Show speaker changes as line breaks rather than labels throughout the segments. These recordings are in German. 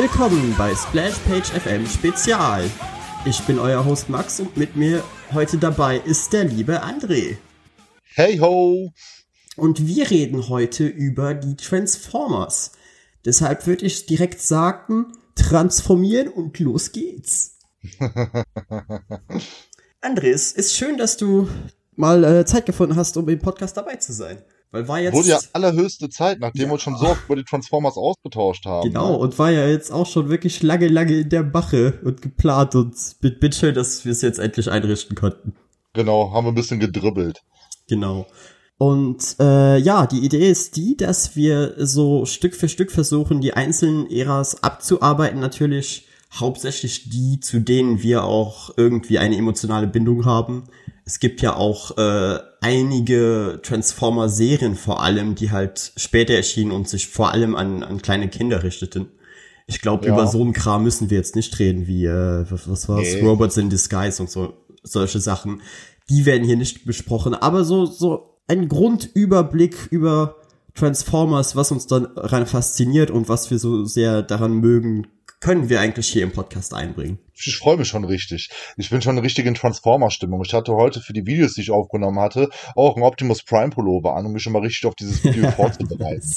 Willkommen bei Splash Page FM Spezial. Ich bin euer Host Max und mit mir heute dabei ist der liebe André.
Hey ho!
Und wir reden heute über die Transformers. Deshalb würde ich direkt sagen, transformieren und los geht's. Andres, ist schön, dass du mal äh, Zeit gefunden hast, um im Podcast dabei zu sein. Weil war jetzt.
Wurde ja allerhöchste Zeit, nachdem ja. wir uns schon so oft über die Transformers ausgetauscht haben.
Genau, ne? und war ja jetzt auch schon wirklich lange, lange in der Mache und geplant und bin, bin schön, dass wir es jetzt endlich einrichten konnten.
Genau, haben wir ein bisschen gedribbelt.
Genau. Und äh, ja, die Idee ist die, dass wir so Stück für Stück versuchen, die einzelnen Äras abzuarbeiten. Natürlich hauptsächlich die, zu denen wir auch irgendwie eine emotionale Bindung haben. Es gibt ja auch äh, einige Transformer-Serien vor allem, die halt später erschienen und sich vor allem an, an kleine Kinder richteten. Ich glaube, ja. über so einen Kram müssen wir jetzt nicht reden, wie, äh, was, war's, nee. Robots in Disguise und so, solche Sachen. Die werden hier nicht besprochen, aber so, so ein Grundüberblick über Transformers, was uns dann rein fasziniert und was wir so sehr daran mögen, können wir eigentlich hier im Podcast einbringen
ich freue mich schon richtig. Ich bin schon eine richtige Transformer-Stimmung. Ich hatte heute für die Videos, die ich aufgenommen hatte, auch ein Optimus Prime Pullover an, um mich schon mal richtig auf dieses Video vorzubereiten.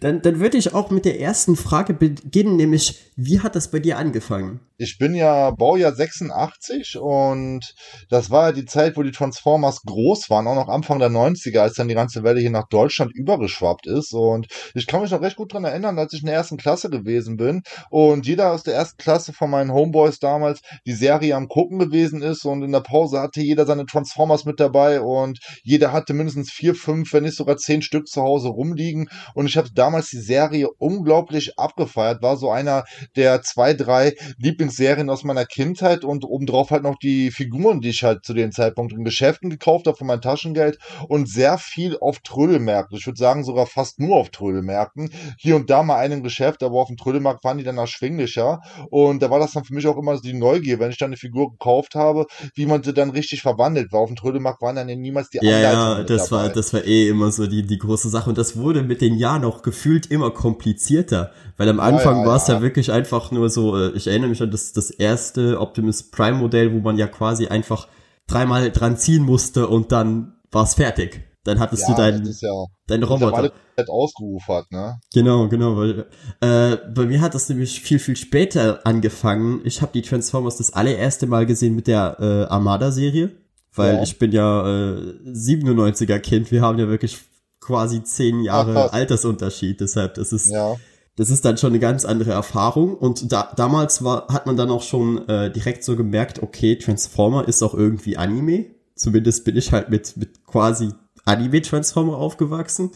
dann, dann würde ich auch mit der ersten Frage beginnen, nämlich, wie hat das bei dir angefangen?
Ich bin ja Baujahr 86 und das war ja die Zeit, wo die Transformers groß waren, auch noch Anfang der 90er, als dann die ganze Welle hier nach Deutschland übergeschwappt ist. Und ich kann mich noch recht gut dran erinnern, als ich in der ersten Klasse gewesen bin und jeder aus der ersten Klasse vom meinen Homeboys damals die Serie am Gucken gewesen ist. Und in der Pause hatte jeder seine Transformers mit dabei. Und jeder hatte mindestens vier, fünf, wenn nicht sogar zehn Stück zu Hause rumliegen. Und ich habe damals die Serie unglaublich abgefeiert, war so einer der zwei, drei Lieblingsserien aus meiner Kindheit. Und obendrauf halt noch die Figuren, die ich halt zu dem Zeitpunkt in Geschäften gekauft habe von meinem Taschengeld. Und sehr viel auf Trödelmärkten. Ich würde sagen sogar fast nur auf Trödelmärkten. Hier und da mal einen Geschäft, aber auf dem Trödelmarkt waren die dann erschwinglicher und da war das dann für mich auch immer die Neugier, wenn ich dann eine Figur gekauft habe, wie man sie dann richtig verwandelt. Weil auf dem Trödelmarkt waren dann niemals die
Ja, ja, das dabei. war, das war eh immer so die, die große Sache. Und das wurde mit den Jahren auch gefühlt immer komplizierter. Weil am Anfang ja, ja, war es ja. ja. wirklich einfach nur so, äh, ich erinnere mich an das, das erste Optimus Prime Modell, wo man ja quasi einfach dreimal dran ziehen musste und dann war es fertig. Dann hattest ja, du deinen ja dein Roboter.
ausgeufert, ne?
Genau, genau, weil äh, bei mir hat das nämlich viel, viel später angefangen. Ich habe die Transformers das allererste Mal gesehen mit der äh, Armada-Serie, weil ja. ich bin ja äh, 97er Kind. Wir haben ja wirklich quasi zehn Jahre Ach, Altersunterschied, deshalb das ist ja. das ist dann schon eine ganz andere Erfahrung. Und da, damals war hat man dann auch schon äh, direkt so gemerkt, okay, Transformer ist auch irgendwie Anime. Zumindest bin ich halt mit mit quasi Anime-Transformer aufgewachsen.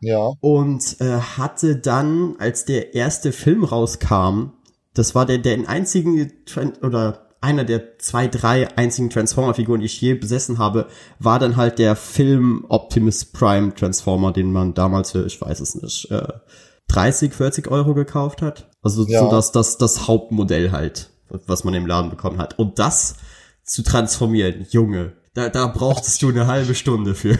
Ja.
Und äh, hatte dann, als der erste Film rauskam, das war der, der einzigen oder einer der zwei, drei einzigen Transformer-Figuren, die ich je besessen habe, war dann halt der Film Optimus Prime Transformer, den man damals für, ich weiß es nicht, äh, 30, 40 Euro gekauft hat. Also ja. so das, das, das Hauptmodell halt, was man im Laden bekommen hat. Und das zu transformieren, Junge, da, da brauchtest du eine halbe Stunde für.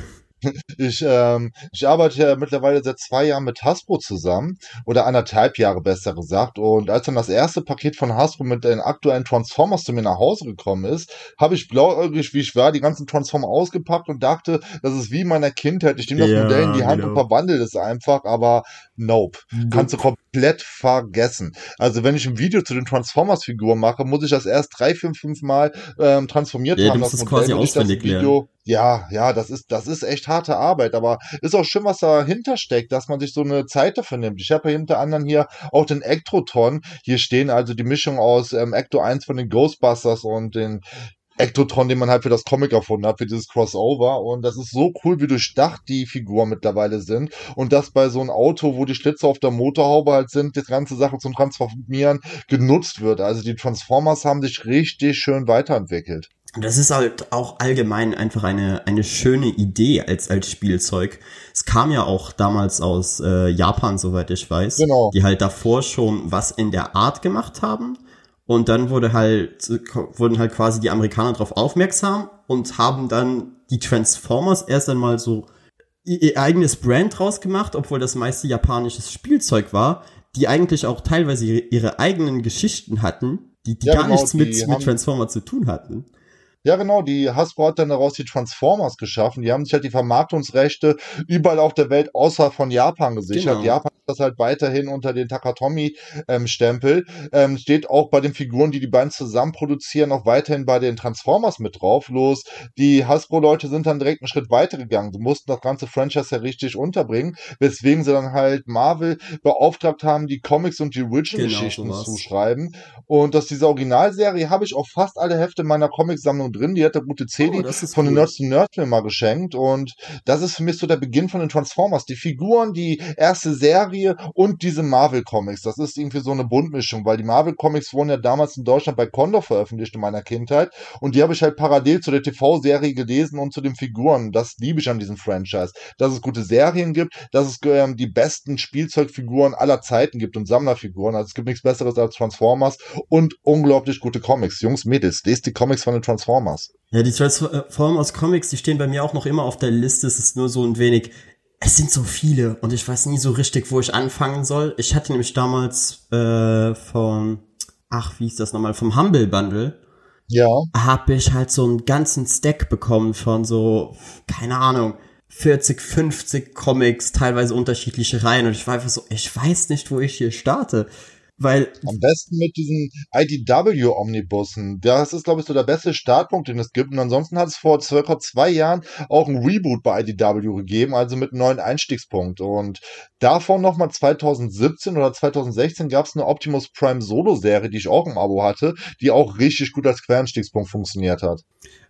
Ich, ähm, ich arbeite ja mittlerweile seit zwei Jahren mit Hasbro zusammen oder anderthalb Jahre besser gesagt. Und als dann das erste Paket von Hasbro mit den aktuellen Transformers zu mir nach Hause gekommen ist, habe ich blauäugig, wie ich war, die ganzen Transformer ausgepackt und dachte, das ist wie in meiner Kindheit. Ich nehme das ja, Modell in die Hand genau. und verwandle es einfach, aber nope. Mhm. Kannst du komplett vergessen. Also wenn ich ein Video zu den Transformers-Figuren mache, muss ich das erst drei, fünf, fünf Mal ähm, transformiert
ja,
haben.
Das Modell, quasi auswendig Video,
ja, ja, das ist, das ist echt harte Arbeit, aber ist auch schön, was dahinter steckt, dass man sich so eine Zeit dafür nimmt. Ich habe ja hinter anderem hier auch den Ektotron. Hier stehen also die Mischung aus ähm, Ecto 1 von den Ghostbusters und den Ektotron, den man halt für das Comic erfunden hat, für dieses Crossover. Und das ist so cool, wie durchdacht die Figuren mittlerweile sind. Und das bei so einem Auto, wo die Schlitze auf der Motorhaube halt sind, die ganze Sache zum Transformieren genutzt wird. Also die Transformers haben sich richtig schön weiterentwickelt.
Und das ist halt auch allgemein einfach eine, eine schöne Idee als, als Spielzeug. Es kam ja auch damals aus äh, Japan, soweit ich weiß. Genau. Die halt davor schon was in der Art gemacht haben. Und dann wurde halt, wurden halt quasi die Amerikaner darauf aufmerksam und haben dann die Transformers erst einmal so ihr eigenes Brand draus gemacht, obwohl das meiste japanisches Spielzeug war, die eigentlich auch teilweise ihre, ihre eigenen Geschichten hatten, die, die
Ja,
gar
genau,
nichts mit, mit Transformer zu tun hatten.
Ja, genau, die Hasbro hat dann daraus die Transformers geschaffen. Die haben sich halt die Vermarktungsrechte überall auf der Welt außerhalb von Japan gesichert.
Genau.
Japan hat das halt weiterhin unter den Takatomi-Stempel. Ähm, steht auch bei den Figuren, die die beiden zusammen produzieren, auch weiterhin bei den Transformers mit drauf. Los, die Hasbro-Leute sind dann direkt einen Schritt weiter gegangen. Sie mussten das ganze Franchise ja richtig unterbringen, weswegen sie dann halt Marvel beauftragt haben, die Comics und die Origin-Geschichten
Genau,
zu schreiben. Und aus dieser Originalserie habe ich auch fast alle Hefte meiner Comicsammlung drin. Die hat der gute Cedi
Oh,
von den
cool.
Nerds to Nerds mir mal geschenkt. Und das ist für mich so der Beginn von den Transformers. Die Figuren, die erste Serie und diese Marvel-Comics. Das ist irgendwie so eine Buntmischung, weil die Marvel-Comics wurden ja damals in Deutschland bei Condor veröffentlicht in meiner Kindheit. Und die habe ich halt parallel zu der TV-Serie gelesen und zu den Figuren. Das liebe ich an diesem Franchise. Dass es gute Serien gibt, dass es ähm, die besten Spielzeugfiguren aller Zeiten gibt und Sammlerfiguren. Also es gibt nichts Besseres als Transformers und unglaublich gute Comics. Jungs, Mädels, lest die Comics von den Transformers.
Ja, die Transformers Comics, die stehen bei mir auch noch immer auf der Liste. Es ist nur so ein wenig, es sind so viele und ich weiß nie so richtig, wo ich anfangen soll. Ich hatte nämlich damals äh, von, ach, wie hieß das nochmal, vom Humble Bundle,
Ja.
habe ich halt so einen ganzen Stack bekommen von so, keine Ahnung, 40, 50 Comics, teilweise unterschiedliche Reihen und ich war einfach so, ich weiß nicht, wo ich hier starte. Weil
Am besten mit diesen IDW-Omnibussen. Das ist, glaube ich, so der beste Startpunkt, den es gibt. Und ansonsten hat es vor circa zwei Jahren auch ein Reboot bei IDW gegeben, also mit einem neuen Einstiegspunkt. Und davon nochmal 2017 oder 2016 gab es eine Optimus Prime Solo-Serie, die ich auch im Abo hatte, die auch richtig gut als Quereinstiegspunkt funktioniert hat.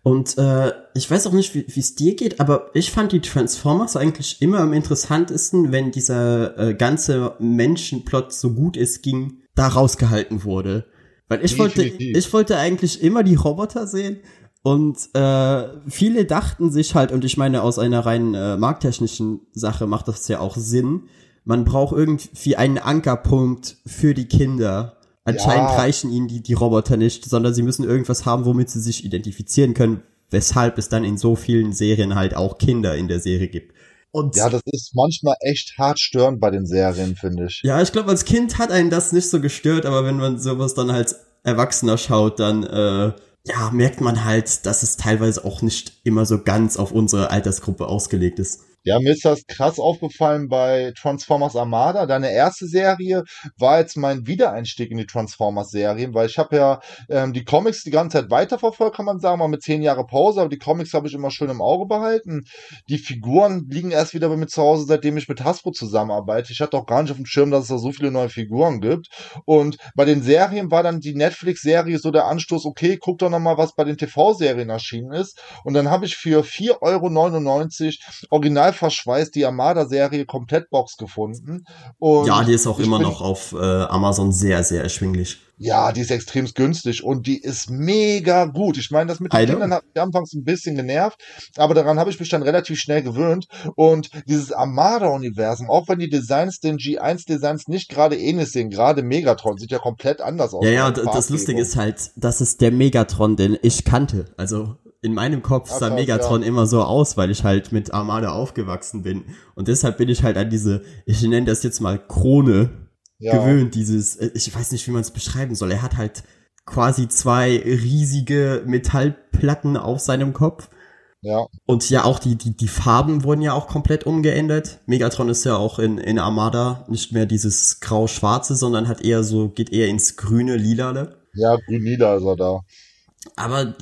Und äh, ich weiß auch nicht, wie es dir geht, aber ich fand die Transformers eigentlich immer am interessantesten, wenn dieser äh, ganze Menschenplot so gut es ging, da rausgehalten wurde. Weil ich wollte, ich wollte eigentlich immer die Roboter sehen. Und äh, viele dachten sich halt, und ich meine, aus einer rein äh, markttechnischen Sache macht das ja auch Sinn, man braucht irgendwie einen Ankerpunkt für die Kinder. Anscheinend
Ja.
reichen ihnen die, die Roboter nicht, sondern sie müssen irgendwas haben, womit sie sich identifizieren können, weshalb es dann in so vielen Serien halt auch Kinder in der Serie gibt. Und
Ja, das ist manchmal echt hart störend bei den Serien, finde ich.
ja, ich glaube, als Kind hat einen das nicht so gestört, aber wenn man sowas dann als Erwachsener schaut, dann äh, ja, merkt man halt, dass es teilweise auch nicht immer so ganz auf unsere Altersgruppe ausgelegt ist.
Ja, mir ist das krass aufgefallen bei Transformers Armada. Deine erste Serie war jetzt mein Wiedereinstieg in die Transformers-Serien, weil ich habe ja ähm, die Comics die ganze Zeit weiterverfolgt, kann man sagen, mal mit zehn Jahre Pause, aber die Comics habe ich immer schön im Auge behalten. Die Figuren liegen erst wieder bei mir zu Hause, seitdem ich mit Hasbro zusammenarbeite. Ich hatte auch gar nicht auf dem Schirm, dass es da so viele neue Figuren gibt. Und bei den Serien war dann die Netflix-Serie so der Anstoß, okay, guck doch nochmal, was bei den TV-Serien erschienen ist. Und dann habe ich für 4,99 Euro original verschweißt die Armada-Serie Komplettbox gefunden. Und
ja, die ist auch immer noch auf äh, Amazon sehr, sehr erschwinglich.
Ja, die ist extrem günstig und die ist mega gut. Ich meine, das mit den. Kindern hat mich anfangs ein bisschen genervt, aber daran habe ich mich dann relativ schnell gewöhnt. Und dieses Armada-Universum, auch wenn die Designs den G1-Designs nicht gerade ähnlich sehen, gerade Megatron sieht ja komplett anders aus.
Ja, ja, das Lustige ist halt, das ist der Megatron, den ich kannte. Also in meinem Kopf sah Megatron immer so aus, weil ich halt mit Armada aufgewachsen bin. Und deshalb bin ich halt an diese, ich nenne das jetzt mal Krone,
ja.
gewöhnt, dieses, äh, ich weiß nicht, wie man es beschreiben soll. Er hat halt quasi zwei riesige Metallplatten auf seinem Kopf.
Ja,
Und ja, auch die, die, die Farben wurden ja auch komplett umgeändert. Megatron ist ja auch in, in Armada nicht mehr dieses grau-schwarze, sondern hat eher so, geht eher ins grüne, lilale.
ja, grün-lila ist er da.
Aber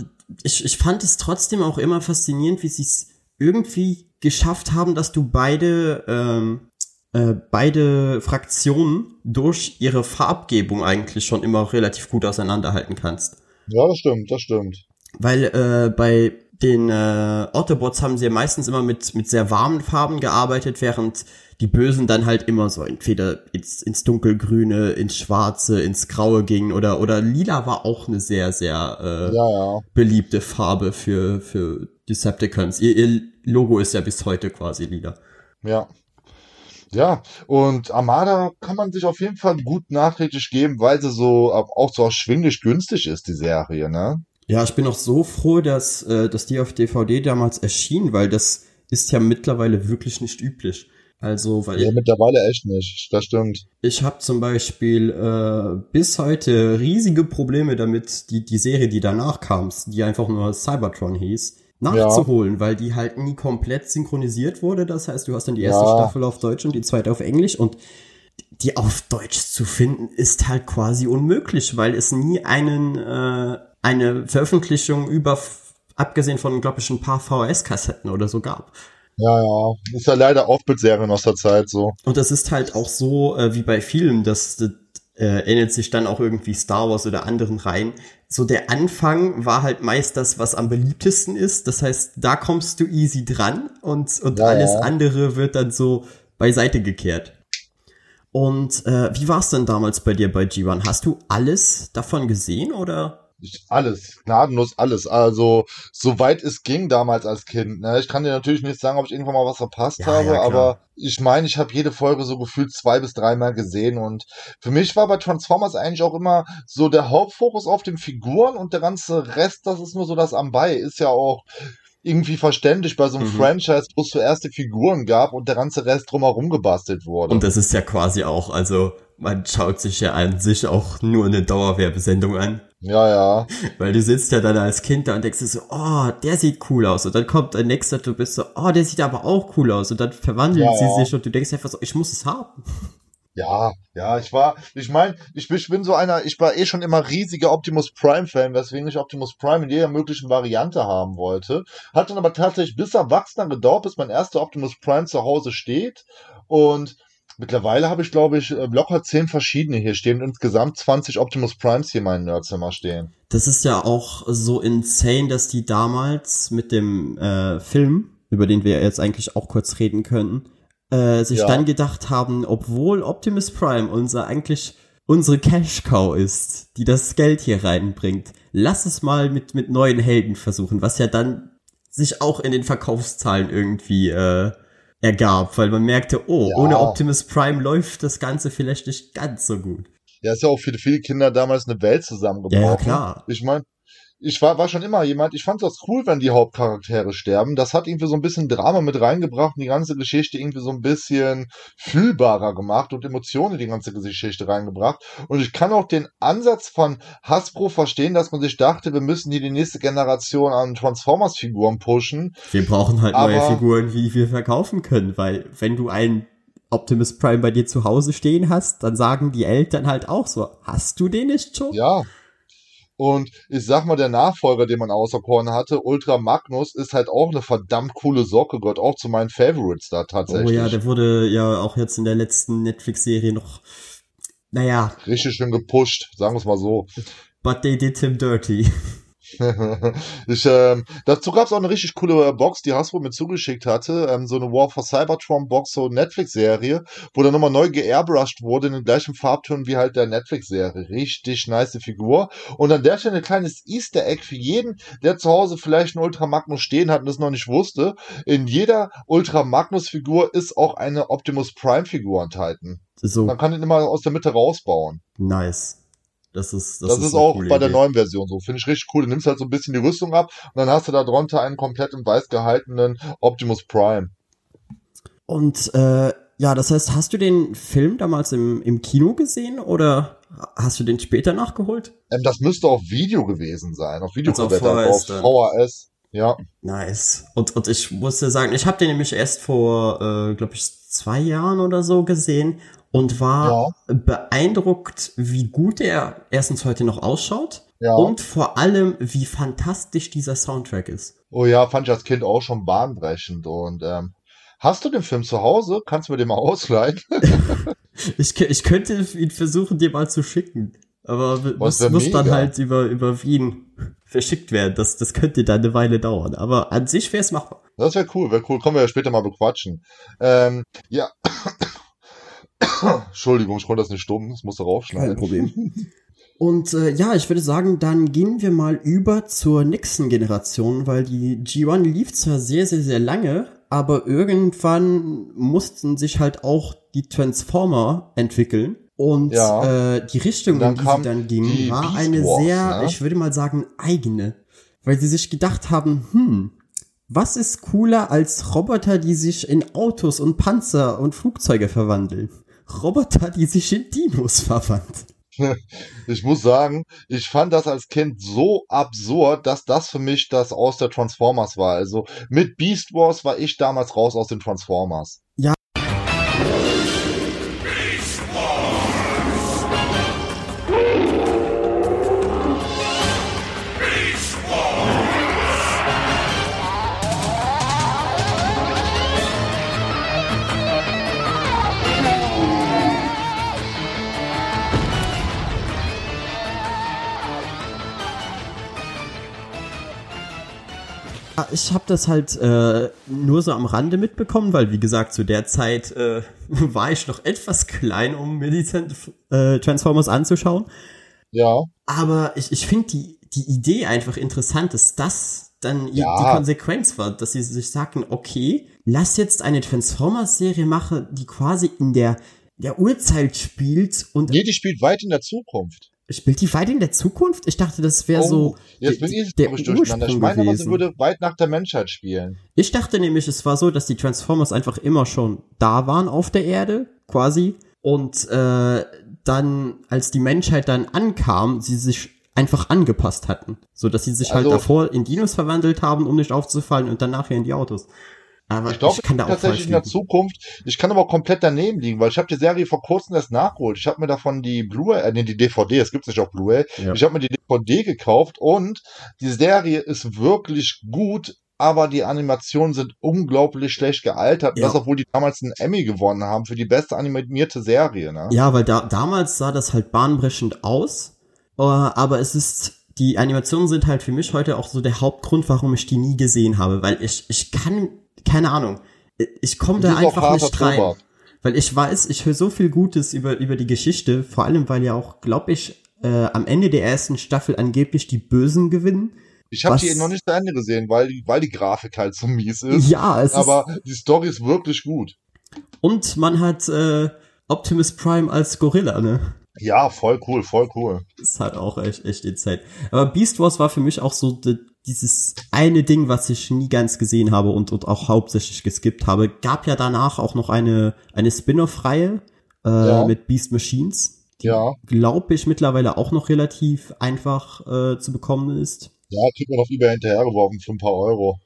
ich, ich fand es trotzdem auch immer faszinierend, wie sie es irgendwie geschafft haben, dass du beide, ähm, äh, beide Fraktionen durch ihre Farbgebung eigentlich schon immer relativ gut auseinanderhalten kannst.
Ja, das stimmt, das stimmt.
Weil äh, bei den äh, Autobots haben sie ja meistens immer mit, mit sehr warmen Farben gearbeitet, während die Bösen dann halt immer so entweder ins, ins Dunkelgrüne, ins Schwarze, ins Graue gingen oder, oder Lila war auch eine sehr, sehr äh,
Ja, ja.
beliebte Farbe für, für Decepticons. Ihr, ihr Logo ist ja bis heute quasi lila.
Ja. Ja, und Armada kann man sich auf jeden Fall gut nachträglich geben, weil sie so auch so erschwinglich günstig ist, die Serie, ne?
Ja, ich bin auch so froh, dass, äh, dass die auf DVD damals erschien, weil das ist ja mittlerweile wirklich nicht üblich. Also, weil
Ja, mittlerweile echt nicht. Das stimmt.
ich habe zum Beispiel äh, bis heute riesige Probleme damit, die, die Serie, die danach kam, die einfach nur Cybertron hieß, nachzuholen, weil die halt nie komplett synchronisiert wurde. Das heißt, du hast dann die erste
Ja.
Staffel auf Deutsch und die zweite auf Englisch und die auf Deutsch zu finden, ist halt quasi unmöglich, weil es nie einen äh, eine Veröffentlichung über, abgesehen von, glaube ich, ein paar VHS-Kassetten oder so gab.
Ja, ja. Ist ja leider oft mit Serien aus der Zeit so.
Und das ist halt auch so äh, wie bei Filmen, das, das äh, ähnelt sich dann auch irgendwie Star Wars oder anderen Reihen. So der Anfang war halt meist das, was am beliebtesten ist. Das heißt, da kommst du easy dran und, und
Ja,
alles
ja.
andere wird dann so beiseite gekehrt. Und äh, wie war es denn damals bei dir bei G1? Hast du alles davon gesehen oder?
Alles, gnadenlos alles. Also, soweit es ging damals als Kind. Ne? Ich kann dir natürlich nicht sagen, ob ich irgendwann mal was verpasst
Ja,
habe,
ja,
aber ich meine, ich habe jede Folge so gefühlt zwei bis dreimal gesehen und für mich war bei Transformers eigentlich auch immer so der Hauptfokus auf den Figuren und der ganze Rest, das ist nur so das am Bei. Ist ja auch irgendwie verständlich bei so einem
Mhm.
Franchise, wo es zuerst die Figuren gab und der ganze Rest drumherum gebastelt wurde.
Und das ist ja quasi auch, also man schaut sich ja an sich auch nur eine Dauerwerbesendung an.
ja, ja.
Weil du sitzt ja dann als Kind da und denkst dir so, oh, der sieht cool aus. Und dann kommt ein nächster, du bist so, oh, der sieht aber auch cool aus. Und dann verwandeln
Ja,
sie
ja.
sich und du denkst einfach so, ich muss es haben.
Ja, ja, ich war, ich meine, ich, bin- ich bin so einer, ich war eh schon immer riesiger Optimus Prime-Fan, weswegen ich Optimus Prime in jeder möglichen Variante haben wollte. Hat dann aber tatsächlich bis Erwachsener gedauert, bis mein erster Optimus Prime zu Hause steht. Und mittlerweile habe ich, glaube ich, äh, locker zehn verschiedene hier stehen und insgesamt 20 Optimus Primes hier in meinem Nerdzimmer stehen.
Das ist ja auch so insane, dass die damals mit dem äh, Film, über den wir jetzt eigentlich auch kurz reden können, äh, sich
Ja.
dann gedacht haben, obwohl Optimus Prime unser eigentlich unsere Cash Cow ist, die das Geld hier reinbringt, lass es mal mit mit neuen Helden versuchen, was ja dann sich auch in den Verkaufszahlen irgendwie äh, ergab, weil man merkte, oh,
Ja.
ohne Optimus Prime läuft das Ganze vielleicht nicht ganz so gut.
Ja, ist ja auch für viele Kinder damals eine Welt zusammengebrochen.
Ja, ja, klar.
Ich meine, ich war, war schon immer jemand, ich fand das cool, wenn die Hauptcharaktere sterben. Das hat irgendwie so ein bisschen Drama mit reingebracht und die ganze Geschichte irgendwie so ein bisschen fühlbarer gemacht und Emotionen in die ganze Geschichte reingebracht. Und ich kann auch den Ansatz von Hasbro verstehen, dass man sich dachte, wir müssen hier die nächste Generation an Transformers-Figuren pushen.
Wir brauchen halt neue Figuren, die wir verkaufen können, weil wenn du einen Optimus Prime bei dir zu Hause stehen hast, dann sagen die Eltern halt auch so, hast du den nicht schon?
Ja. Und ich sag mal, der Nachfolger, den man auserkoren hatte, Ultra Magnus, ist halt auch eine verdammt coole Socke, gehört auch zu meinen Favorites da
Oh
tatsächlich.
ja, der wurde ja auch jetzt in der letzten Netflix-Serie noch, naja,
Richtig schön gepusht, sagen wir es mal so.
but they did him dirty.
Ich, ähm, dazu gab es auch eine richtig coole Box, die Hasbro mir zugeschickt hatte. Ähm, so eine War for Cybertron Box, so Netflix-Serie, wo dann nochmal neu geairbrushed wurde in den gleichen Farbtönen wie halt der Netflix-Serie. Richtig nice Figur. Und an der Stelle ein kleines Easter Egg für jeden, der zu Hause vielleicht einen Ultra Magnus stehen hat und das noch nicht wusste. In jeder Ultra Magnus-Figur ist auch eine Optimus Prime-Figur enthalten.
So,
Man kann ihn immer aus der Mitte rausbauen.
nice. Das ist, das,
Das,
ist,
ist auch bei der
Idee.
neuen Version so. Finde ich richtig cool. Du nimmst halt so ein bisschen die Rüstung ab und dann hast du da drunter einen komplett in weiß gehaltenen Optimus Prime.
Und äh, ja, das heißt, hast du den Film damals im, im Kino gesehen oder hast du den später nachgeholt?
Ähm, das müsste auf Video gewesen sein. Auf Videokassette,
Also auf
auf
VHS.
VHS. Ja.
Nice. Und, und ich musste sagen, ich habe den nämlich erst vor, äh, glaube ich, zwei Jahren oder so gesehen und war beeindruckt, wie gut er erstens heute noch ausschaut
Ja.
und vor allem, wie fantastisch dieser Soundtrack ist.
Oh ja, fand ich als Kind auch schon bahnbrechend. Und ähm, hast du den Film zu Hause? Kannst du mir den mal ausleihen?
Ich, ich könnte ihn versuchen, dir mal zu schicken, aber
Was
muss, muss dann halt über, über Wien verschickt werden. Das, das könnte dann eine Weile dauern, aber an sich wäre es machbar.
Das wäre cool, wäre cool. Kommen wir ja später mal bequatschen. Ähm, ja. Entschuldigung, ich konnte das nicht stumm. Das musste raufschneiden.
Problem. Und äh, ja, ich würde sagen, dann gehen wir mal über zur nächsten Generation, weil die G1 lief zwar sehr, sehr, sehr lange, aber irgendwann mussten sich halt auch die Transformer entwickeln. Und
Ja.
äh, die Richtung, in die sie dann gingen, war
Beast
eine
Wars,
sehr,
ne?
ich würde mal sagen, eigene. Weil sie sich gedacht haben, hm, Was ist cooler als Roboter, die sich in Autos und Panzer und Flugzeuge verwandeln? Roboter, die sich in Dinos verwandeln.
Ich muss sagen, ich fand das als Kind so absurd, dass das für mich das aus der Transformers war. Also mit Beast Wars war ich damals raus aus den Transformers.
Ich habe das halt äh, nur so am Rande mitbekommen, weil wie gesagt, zu der Zeit äh, war ich noch etwas klein, um mir die äh, Transformers anzuschauen.
Ja.
Aber ich, ich finde die, die Idee einfach interessant, dass das dann ja. die Konsequenz war, dass sie sich sagten, okay, lass jetzt eine Transformers-Serie machen, die quasi in der, der Urzeit spielt und.
Nee, die spielt weit in der Zukunft.
Spielt die weit in der Zukunft? Ich dachte, das wäre oh, so.
Jetzt bin ich der durcheinander. Ich meine aber, sie würde weit nach der Menschheit spielen.
Ich dachte nämlich, es war so, dass die Transformers einfach immer schon da waren auf der Erde, quasi. Und äh, dann, als die Menschheit dann ankam, sie sich einfach angepasst hatten. So dass sie sich halt also, halt davor in Dinos verwandelt haben, um nicht aufzufallen und dann nachher in die Autos.
Aber ich glaube, tatsächlich in der Zukunft. Ich kann aber komplett daneben liegen, weil ich habe die Serie vor kurzem erst nachgeholt. Ich habe mir davon die Blu-ray, äh, nee, die DVD, es gibt nicht auf Blu-ray. Ja. Ich habe mir die DVD gekauft und die Serie ist wirklich gut, aber die Animationen sind unglaublich schlecht gealtert. Ja. Das, obwohl die damals einen Emmy gewonnen haben für die beste animierte Serie. Ne?
Ja, weil da, damals sah das halt bahnbrechend aus, äh, aber es ist die Animationen sind halt für mich heute auch so der Hauptgrund, warum ich die nie gesehen habe, weil ich ich kann keine Ahnung. Ich komme da einfach nicht rein. Weil ich weiß, ich höre so viel Gutes über, über die Geschichte, vor allem weil ja auch, glaube ich, äh, am Ende der ersten Staffel angeblich die Bösen gewinnen.
Ich habe die noch nicht zu Ende gesehen, weil, weil die Grafik halt so mies ist.
Ja, es
aber ist, die Story ist wirklich gut.
Und man hat äh, Optimus Prime als Gorilla, ne?
Ja, voll cool, voll cool.
Das ist halt auch echt, echt die Zeit. Aber Beast Wars war für mich auch so de, dieses eine Ding, was ich nie ganz gesehen habe und, und auch hauptsächlich geskippt habe. Gab ja danach auch noch eine, eine Spin-off-Reihe äh, ja. mit Beast Machines.
Die, ja.
Glaube ich, mittlerweile auch noch relativ einfach äh, zu bekommen ist.
Ja, kriegt man auf eBay hinterhergeworfen für ein paar Euro.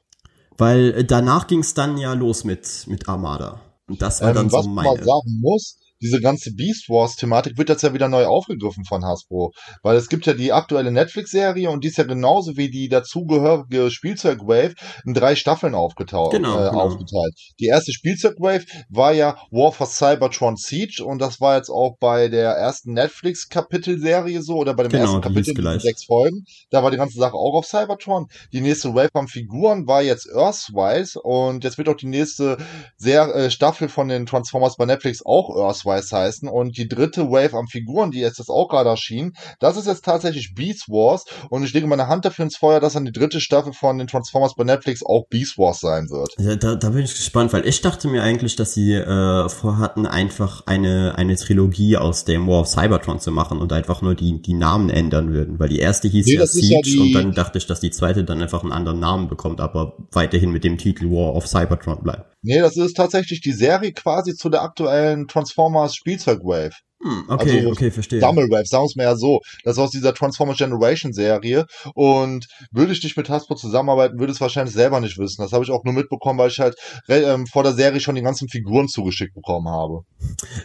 Weil äh, danach ging es dann ja los mit, mit Armada. Und das war ähm, dann so meine.
Was man sagen muss, diese ganze Beast Wars Thematik wird jetzt ja wieder neu aufgegriffen von Hasbro, weil es gibt ja die aktuelle Netflix Serie und die ist ja genauso wie die dazugehörige Spielzeug Wave in drei Staffeln aufgeteilt. Genau, äh, genau. aufgeteilt. Die erste Spielzeug Wave war ja War for Cybertron Siege und das war jetzt auch bei der ersten Netflix Kapitelserie so oder bei dem genau, ersten Kapitel sechs Folgen. Da war die ganze Sache auch auf Cybertron. Die nächste Wave an Figuren war jetzt Earthwise und jetzt wird auch die nächste sehr, äh, Staffel von den Transformers bei Netflix auch Earthwise Wars heißen. Und die dritte Wave an Figuren, die jetzt das auch gerade erschien, das ist jetzt tatsächlich Beast Wars. Und ich lege meine Hand dafür ins Feuer, dass dann die dritte Staffel von den Transformers bei Netflix auch Beast Wars sein wird.
Ja, da, da bin ich gespannt, weil ich dachte mir eigentlich, dass sie äh, vorhatten, einfach eine, eine Trilogie aus dem War of Cybertron zu machen und einfach nur die, die Namen ändern würden. Weil die erste hieß nee, ja Siege ja und dann dachte ich, dass die zweite dann einfach einen anderen Namen bekommt, aber weiterhin mit dem Titel War of Cybertron bleibt.
Nee, das ist tatsächlich die Serie quasi zu der aktuellen Transformers Spielzeug-Wave.
Hm, okay, also, okay, verstehe.
Double Wave, sagen wir es mal ja so. Das ist aus dieser Transformers Generation Serie. Und würde ich nicht mit Hasbro zusammenarbeiten, würde es wahrscheinlich selber nicht wissen. Das habe ich auch nur mitbekommen, weil ich halt ähm, vor der Serie schon die ganzen Figuren zugeschickt bekommen habe.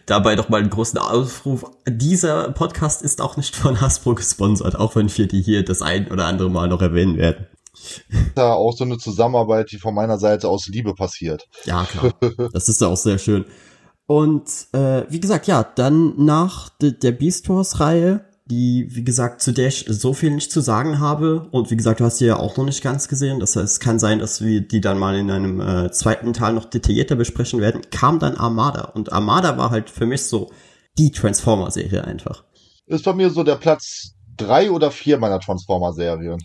Dabei doch mal einen großen Aufruf. Dieser Podcast ist auch nicht von Hasbro gesponsert, auch wenn wir die hier das ein oder andere Mal noch erwähnen werden.
Da auch so eine Zusammenarbeit, die von meiner Seite aus Liebe passiert.
Ja, klar. Das ist ja auch sehr schön. Und äh, wie gesagt, ja, dann nach de der Beast Wars Reihe, die, wie gesagt, zu der ich so viel nicht zu sagen habe. Und wie gesagt, du hast sie ja auch noch nicht ganz gesehen. Das heißt, es kann sein, dass wir die dann mal in einem äh, zweiten Teil noch detaillierter besprechen werden. Kam dann Armada. Und Armada war halt für mich so die Transformer-Serie einfach.
Ist bei mir so der Platz drei oder vier meiner Transformer-Serien.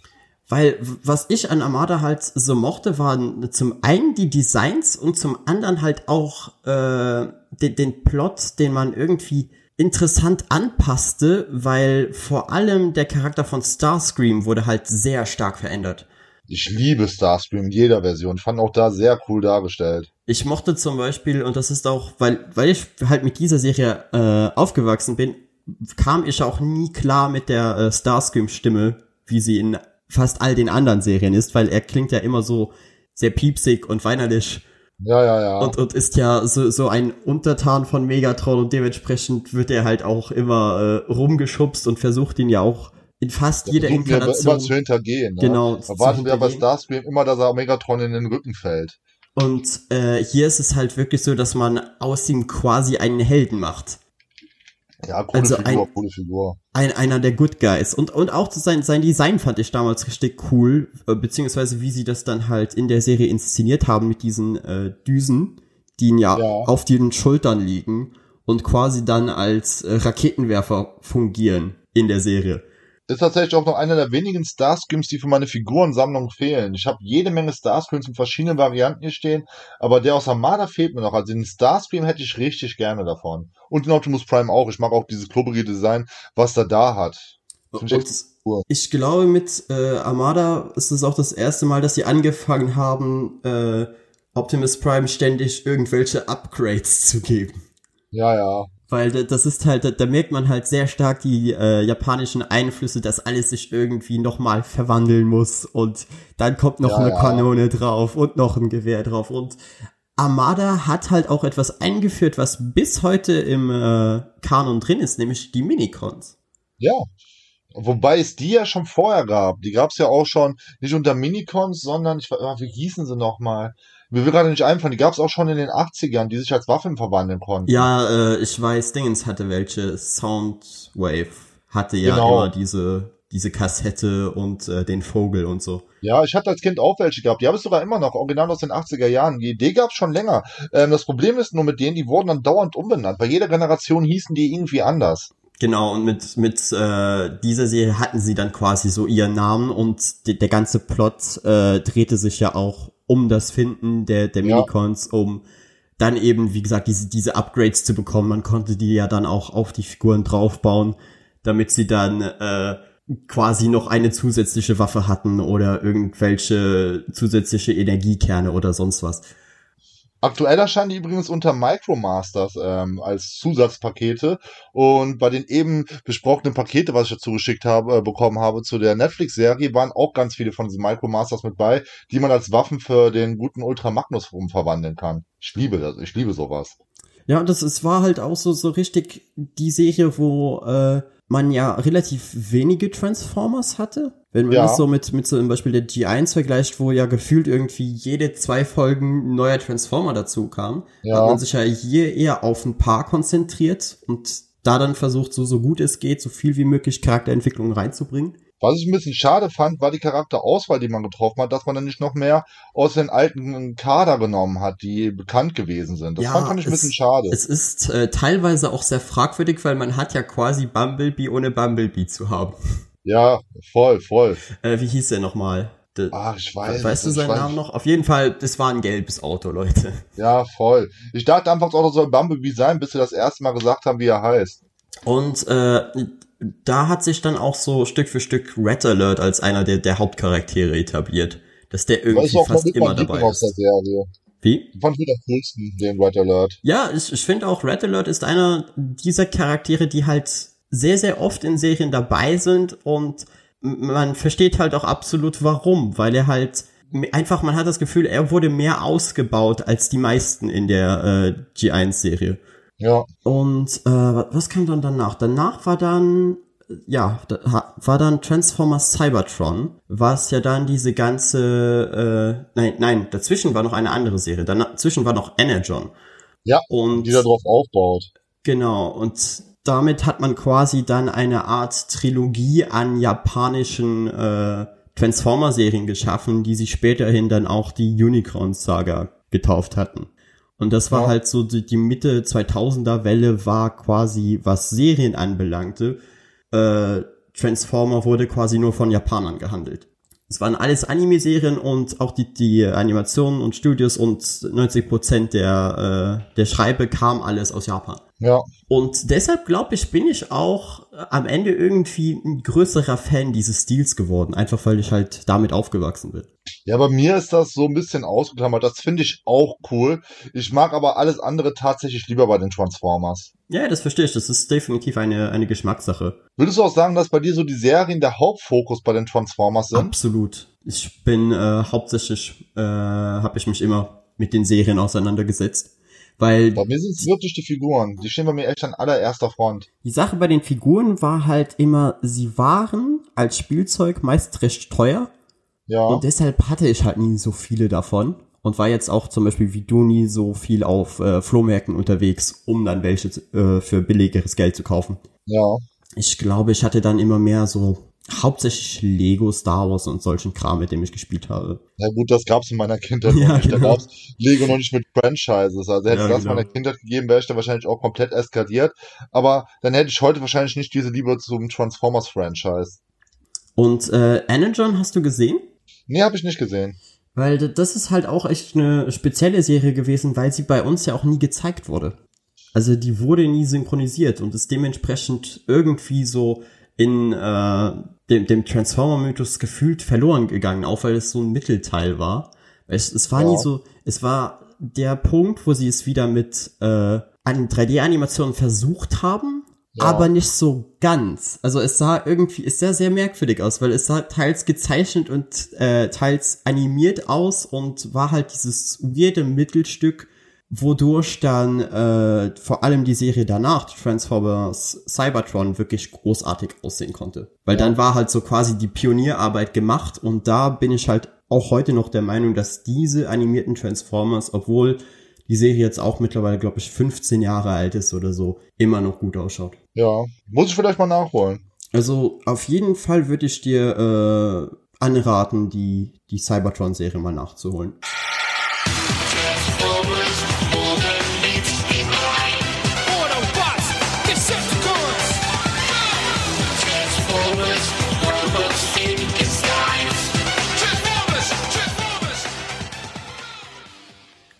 Weil was ich an Armada halt so mochte, waren zum einen die Designs und zum anderen halt auch äh, den, den Plot, den man irgendwie interessant anpasste, weil vor allem der Charakter von Starscream wurde halt sehr stark verändert.
Ich liebe Starscream in jeder Version. Fand auch da sehr cool dargestellt.
Ich mochte zum Beispiel, und das ist auch, weil, weil ich halt mit dieser Serie äh, aufgewachsen bin, kam ich auch nie klar mit der äh, Starscream-Stimme, wie sie in fast all den anderen Serien ist, weil er klingt ja immer so sehr piepsig und weinerlich.
Ja, ja, ja.
Und, und ist ja so, so ein Untertan von Megatron und dementsprechend wird er halt auch immer äh, rumgeschubst und versucht ihn ja auch in fast
Da
jeder
versuchen wir
Inkarnation.
immer zu hintergehen. Ne?
Genau,
warten wir bei. Starscream immer, dass er Megatron in den Rücken fällt.
Und äh, hier ist es halt wirklich so, dass man aus ihm quasi einen Helden macht.
Ja, coole
Also
Figur,
ein-
coole Figur.
Ein, einer der Good Guys. Und, und auch sein, sein Design fand ich damals richtig cool, äh, beziehungsweise wie sie das dann halt in der Serie inszeniert haben mit diesen äh, Düsen, die ihn ja,
Ja.
auf den Schultern liegen und quasi dann als äh, Raketenwerfer fungieren in der Serie.
Ist tatsächlich auch noch einer der wenigen Starscreams, die für meine Figurensammlung fehlen. Ich habe jede Menge Starscreams in verschiedenen Varianten hier stehen, aber der aus Armada fehlt mir noch. Also den Starscream hätte ich richtig gerne davon. Und den Optimus Prime auch. Ich mag auch dieses klubberige Design, was er da hat. Ich
glaube, mit äh, Armada ist es auch das erste Mal, dass sie angefangen haben, äh, Optimus Prime ständig irgendwelche Upgrades zu geben.
Ja, ja.
Weil da- das ist halt, da, da merkt man halt sehr stark die äh, japanischen Einflüsse, dass alles sich irgendwie nochmal verwandeln muss und dann kommt noch
Ja,
eine
ja.
Kanone drauf und noch ein Gewehr drauf und Armada hat halt auch etwas eingeführt, was bis heute im äh, Kanon drin ist, nämlich die Minicons.
Ja. Wobei es die ja schon vorher gab. Die gab es ja auch schon nicht unter Minicons, sondern, ich, ah, wie hießen sie nochmal? Mir will gerade nicht einfallen, die gab es auch schon in den 80ern, die sich als Waffen verwandeln konnten.
Ja, äh, ich weiß, Dingens hatte welche, Soundwave hatte ja
Genau.
immer diese, diese Kassette und äh, den Vogel und so.
Ja, ich hatte als Kind auch welche gehabt. Die habe ich sogar immer noch, original aus den 80er Jahren. Die Idee gab es schon länger. Ähm, das Problem ist nur mit denen, die wurden dann dauernd umbenannt. Bei jeder Generation hießen die irgendwie anders.
Genau, und mit, mit äh, dieser Serie hatten sie dann quasi so ihren Namen und de, der ganze Plot äh, drehte sich ja auch um das Finden der, der
Ja.
Minicons, um dann eben, wie gesagt, diese, diese Upgrades zu bekommen. Man konnte die ja dann auch auf die Figuren draufbauen, damit sie dann äh, quasi noch eine zusätzliche Waffe hatten oder irgendwelche zusätzliche Energiekerne oder sonst was.
Aktuell erscheinen die übrigens unter Micromasters ähm, als Zusatzpakete und bei den eben besprochenen Pakete, was ich dazu geschickt habe, äh, bekommen habe zu der Netflix-Serie, waren auch ganz viele von diesen Micromasters mit bei, die man als Waffen für den guten Ultra Magnus verwandeln kann. Ich liebe das, ich liebe sowas.
Ja, und das es war halt auch so, so richtig die Serie, wo äh, man ja relativ wenige Transformers hatte. Wenn man
Ja.
das so mit, mit so zum Beispiel der G1 vergleicht, wo ja gefühlt irgendwie jede zwei Folgen neuer Transformer dazu kam,
Ja.
hat man sich ja hier eher auf ein paar konzentriert und da dann versucht, so, so gut es geht, so viel wie möglich Charakterentwicklung reinzubringen.
Was ich ein bisschen schade fand, war die Charakterauswahl, die man getroffen hat, dass man dann nicht noch mehr aus den alten Kader genommen hat, die bekannt gewesen sind. Das
Ja,
fand, fand ich ein
es-
bisschen schade.
Es ist äh, teilweise auch sehr fragwürdig, weil man hat ja quasi Bumblebee ohne Bumblebee zu haben.
ja, voll, voll.
Äh, wie hieß der nochmal? Der-
Ach, ich weiß.
weißt du seinen Namen noch? Auf jeden Fall, das war ein gelbes Auto, Leute.
Ja, voll. Ich dachte anfangs auch, das soll Bumblebee sein, bis sie das erste Mal gesagt haben, wie er heißt.
Und äh, da hat sich dann auch so Stück für Stück Red Alert als einer der, der Hauptcharaktere etabliert. Dass der irgendwie fast immer dabei ist. Wie?
Fand mit am coolsten, den Red Alert.
Ja, ich, ich finde auch Red Alert ist einer dieser Charaktere, die halt sehr, sehr oft in Serien dabei sind und man versteht halt auch absolut warum, weil er halt einfach, man hat das Gefühl, er wurde mehr ausgebaut als die meisten in der äh, G1-Serie.
Ja,
Und äh, wa- was kam dann danach? Danach war dann, ja, war dann Transformers Cybertron, was ja dann diese ganze, äh, nein, nein, dazwischen war noch eine andere Serie. Dazwischen war noch Energon.
Ja,
und
die da drauf aufbaut.
genau. Und damit hat man quasi dann eine Art Trilogie an japanischen äh, Transformer-Serien geschaffen, die sich späterhin dann auch die Unicron-Saga getauft hatten. Und das war
Ja.
halt so die, die Mitte 2000er Welle war quasi, was Serien anbelangte, äh, Transformer wurde quasi nur von Japanern gehandelt. Es waren alles Anime-Serien und auch die, die Animationen und Studios und 90% der, äh, der Schreibe kam alles aus Japan.
Ja,
Und deshalb glaube ich, bin ich auch am Ende irgendwie ein größerer Fan dieses Stils geworden, einfach weil ich halt damit aufgewachsen bin.
Ja, bei mir ist das so ein bisschen ausgeklammert. Das finde ich auch cool. Ich mag aber alles andere tatsächlich lieber bei den Transformers.
Ja, das verstehe ich. Das ist definitiv eine, eine Geschmackssache.
Würdest du auch sagen, dass bei dir so die Serien der Hauptfokus bei den Transformers sind?
Absolut. Ich bin äh, hauptsächlich, äh, habe ich mich immer mit den Serien auseinandergesetzt. Weil
bei mir sind es wirklich die Figuren. Die stehen bei mir echt an allererster Front.
Die Sache bei den Figuren war halt immer, sie waren als Spielzeug meist recht teuer. Ja. Und deshalb hatte ich halt nie so viele davon. Und war jetzt auch zum Beispiel wie du nie so viel auf äh, Flohmärkten unterwegs, um dann welche äh, für billigeres Geld zu kaufen.
Ja.
Ich glaube, ich hatte dann immer mehr so hauptsächlich Lego, Star Wars und solchen Kram, mit dem ich gespielt habe.
Ja gut, das gab's in meiner Kindheit ja, nicht. Genau. Da gab's Lego noch nicht mit Franchises. Also hätte ja, das genau. meiner Kindheit gegeben, wäre ich da wahrscheinlich auch komplett eskaliert. Aber dann hätte ich heute wahrscheinlich nicht diese Liebe zum Transformers-Franchise.
Und äh, Energon hast du gesehen?
Nee, habe ich nicht gesehen.
Weil das ist halt auch echt eine spezielle Serie gewesen, weil sie bei uns ja auch nie gezeigt wurde. Also die wurde nie synchronisiert und ist dementsprechend irgendwie so in äh, dem, dem Transformer-Mythos gefühlt verloren gegangen, auch weil es so ein Mittelteil war. Es, es war ja. nie so, es war der Punkt, wo sie es wieder mit äh, 3D-Animationen versucht haben, ja. aber nicht so ganz. Also es sah irgendwie, es sah sehr merkwürdig aus, weil es sah teils gezeichnet und äh, teils animiert aus und war halt dieses weirde Mittelstück wodurch dann äh, vor allem die Serie danach, Transformers Cybertron, wirklich großartig aussehen konnte. Weil ja. dann war halt so quasi die Pionierarbeit gemacht und da bin ich halt auch heute noch der Meinung, dass diese animierten Transformers, obwohl die Serie jetzt auch mittlerweile, glaube ich, 15 Jahre alt ist oder so, immer noch gut ausschaut.
Ja, muss ich vielleicht mal nachholen.
Also auf jeden Fall würde ich dir äh, anraten, die, die Cybertron-Serie mal nachzuholen.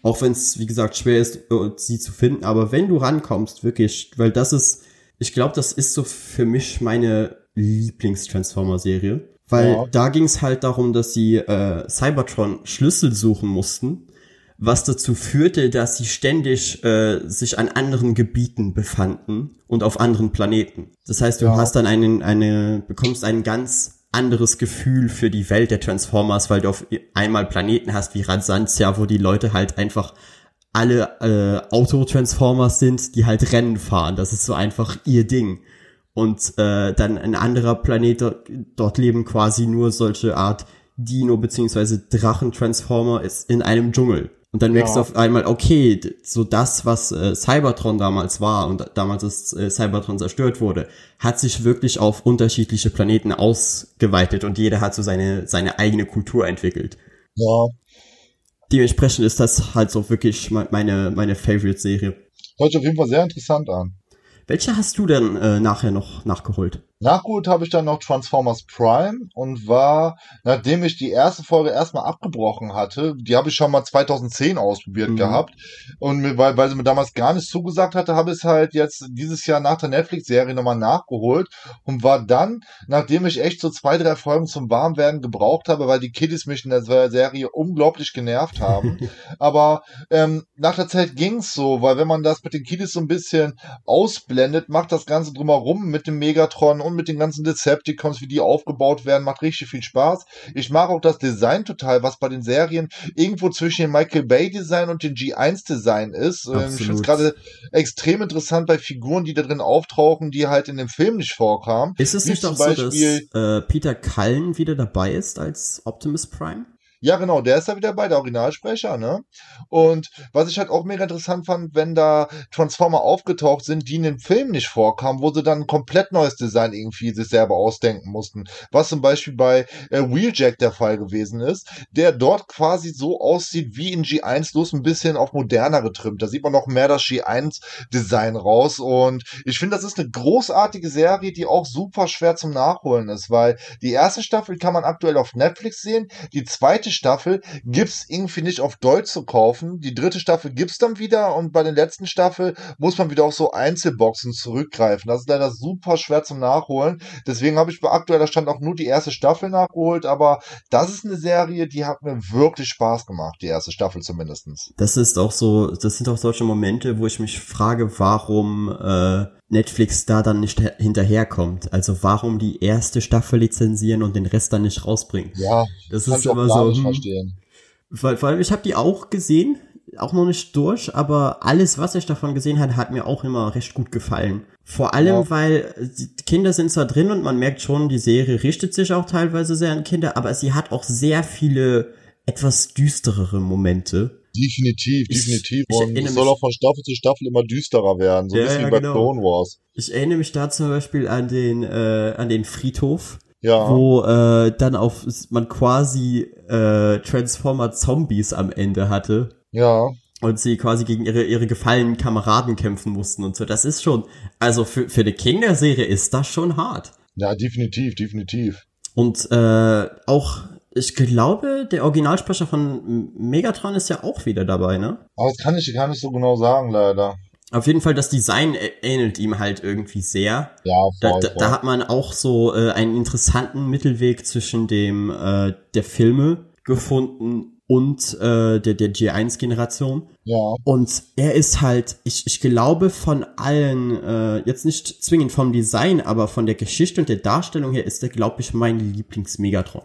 Auch wenn es, wie gesagt, schwer ist, äh, sie zu finden. Aber wenn du rankommst, wirklich, weil das ist, ich glaube, das ist so für mich meine Lieblings-Transformer-Serie. Weil ja. da ging es halt darum, dass sie äh, Cybertron Schlüssel suchen mussten, was dazu führte, dass sie ständig äh, sich an anderen Gebieten befanden und auf anderen Planeten. Das heißt, du ja. hast dann einen, eine, bekommst einen ganz anderes Gefühl für die Welt der Transformers, weil du auf einmal Planeten hast wie Radsantia, wo die Leute halt einfach alle äh, Autotransformers sind, die halt Rennen fahren. Das ist so einfach ihr Ding. Und äh, dann ein anderer Planet, dort leben quasi nur solche Art Dino- beziehungsweise Drachentransformer ist in einem Dschungel. Und dann merkst ja. du auf einmal, okay, so das, was äh, Cybertron damals war und damals ist äh, Cybertron zerstört wurde, hat sich wirklich auf unterschiedliche Planeten ausgeweitet und jeder hat so seine, seine eigene Kultur entwickelt.
Ja.
Dementsprechend ist das halt so wirklich meine, meine Favorite-Serie.
Hört sich auf jeden Fall sehr interessant an.
Welche hast du denn äh, nachher noch nachgeholt?
Nachgeholt habe ich dann noch Transformers Prime und war, nachdem ich die erste Folge erstmal abgebrochen hatte, die habe ich schon mal 2010 ausprobiert mhm. gehabt und weil, weil sie mir damals gar nicht zugesagt hatte, habe ich es halt jetzt dieses Jahr nach der Netflix-Serie nochmal nachgeholt und war dann, nachdem ich echt so zwei, drei Folgen zum Warmwerden gebraucht habe, weil die Kiddies mich in der Serie unglaublich genervt haben, aber ähm, nach der Zeit ging's so, weil wenn man das mit den Kiddies so ein bisschen ausblendet, macht das Ganze drumherum mit dem Megatron und mit den ganzen Decepticons, wie die aufgebaut werden, macht richtig viel Spaß. Ich mag auch das Design total, was bei den Serien irgendwo zwischen dem Michael Bay Design und dem G1 Design ist. Absolut. Ähm, ich finde es gerade extrem interessant bei Figuren, die da drin auftauchen, die halt in dem Film nicht vorkamen.
Ist es nicht auch so, dass äh, Peter Cullen wieder dabei ist als Optimus Prime?
Ja, genau, der ist da wieder bei, der Originalsprecher, ne? Und was ich halt auch mega interessant fand, wenn da Transformer aufgetaucht sind, die in den Film nicht vorkamen, wo sie dann ein komplett neues Design irgendwie sich selber ausdenken mussten. Was zum Beispiel bei äh, Wheeljack der Fall gewesen ist, der dort quasi so aussieht wie in G1, bloß ein bisschen auf moderner getrimmt. Da sieht man noch mehr das G1-Design raus. Und ich finde, das ist eine großartige Serie, die auch super schwer zum Nachholen ist, weil die erste Staffel kann man aktuell auf Netflix sehen, die zweite zweite Staffel gibt's irgendwie nicht auf Deutsch zu kaufen. Die dritte Staffel gibt's dann wieder und bei der letzten Staffel muss man wieder auf so Einzelboxen zurückgreifen. Das ist leider super schwer zum Nachholen. Deswegen habe ich bei aktueller Stand auch nur die erste Staffel nachgeholt, aber das ist eine Serie, die hat mir wirklich Spaß gemacht, die erste Staffel zumindestens.
Das ist auch so, das sind auch solche Momente, wo ich mich frage, warum äh, Netflix da dann nicht hinterherkommt. Also warum die erste Staffel lizenzieren und den Rest dann nicht rausbringen.
Ja,
das ist immer so. Hm, verstehen. Weil, vor allem, ich habe die auch gesehen, auch noch nicht durch, aber alles, was ich davon gesehen habe, hat mir auch immer recht gut gefallen. Vor allem, ja. weil die Kinder sind zwar drin und man merkt schon, die Serie richtet sich auch teilweise sehr an Kinder, aber sie hat auch sehr viele etwas düsterere Momente.
Definitiv, definitiv. Ich, und es soll auch von Staffel zu Staffel immer düsterer werden, so ein ja, bisschen ja, wie bei genau. Clone Wars.
Ich erinnere mich da zum Beispiel an den, äh, an den Friedhof,
ja.
wo äh, dann auf man quasi äh, Transformer Zombies am Ende hatte.
Ja.
Und sie quasi gegen ihre, ihre gefallenen Kameraden kämpfen mussten und so. Das ist schon, also für, für eine Kinderserie ist das schon hart.
Ja, definitiv, definitiv.
Und äh, auch ich glaube, der Originalsprecher von Megatron ist ja auch wieder dabei, ne?
Aber das kann ich gar nicht so genau sagen, leider.
Auf jeden Fall, das Design ähnelt ihm halt irgendwie sehr.
Ja, voll,
da, da, da hat man auch so äh, einen interessanten Mittelweg zwischen dem äh, der Filme gefunden und äh, der der G1-Generation.
Ja.
Und er ist halt, ich, ich glaube, von allen, äh, jetzt nicht zwingend vom Design, aber von der Geschichte und der Darstellung her ist er, glaube ich, mein Lieblings-Megatron.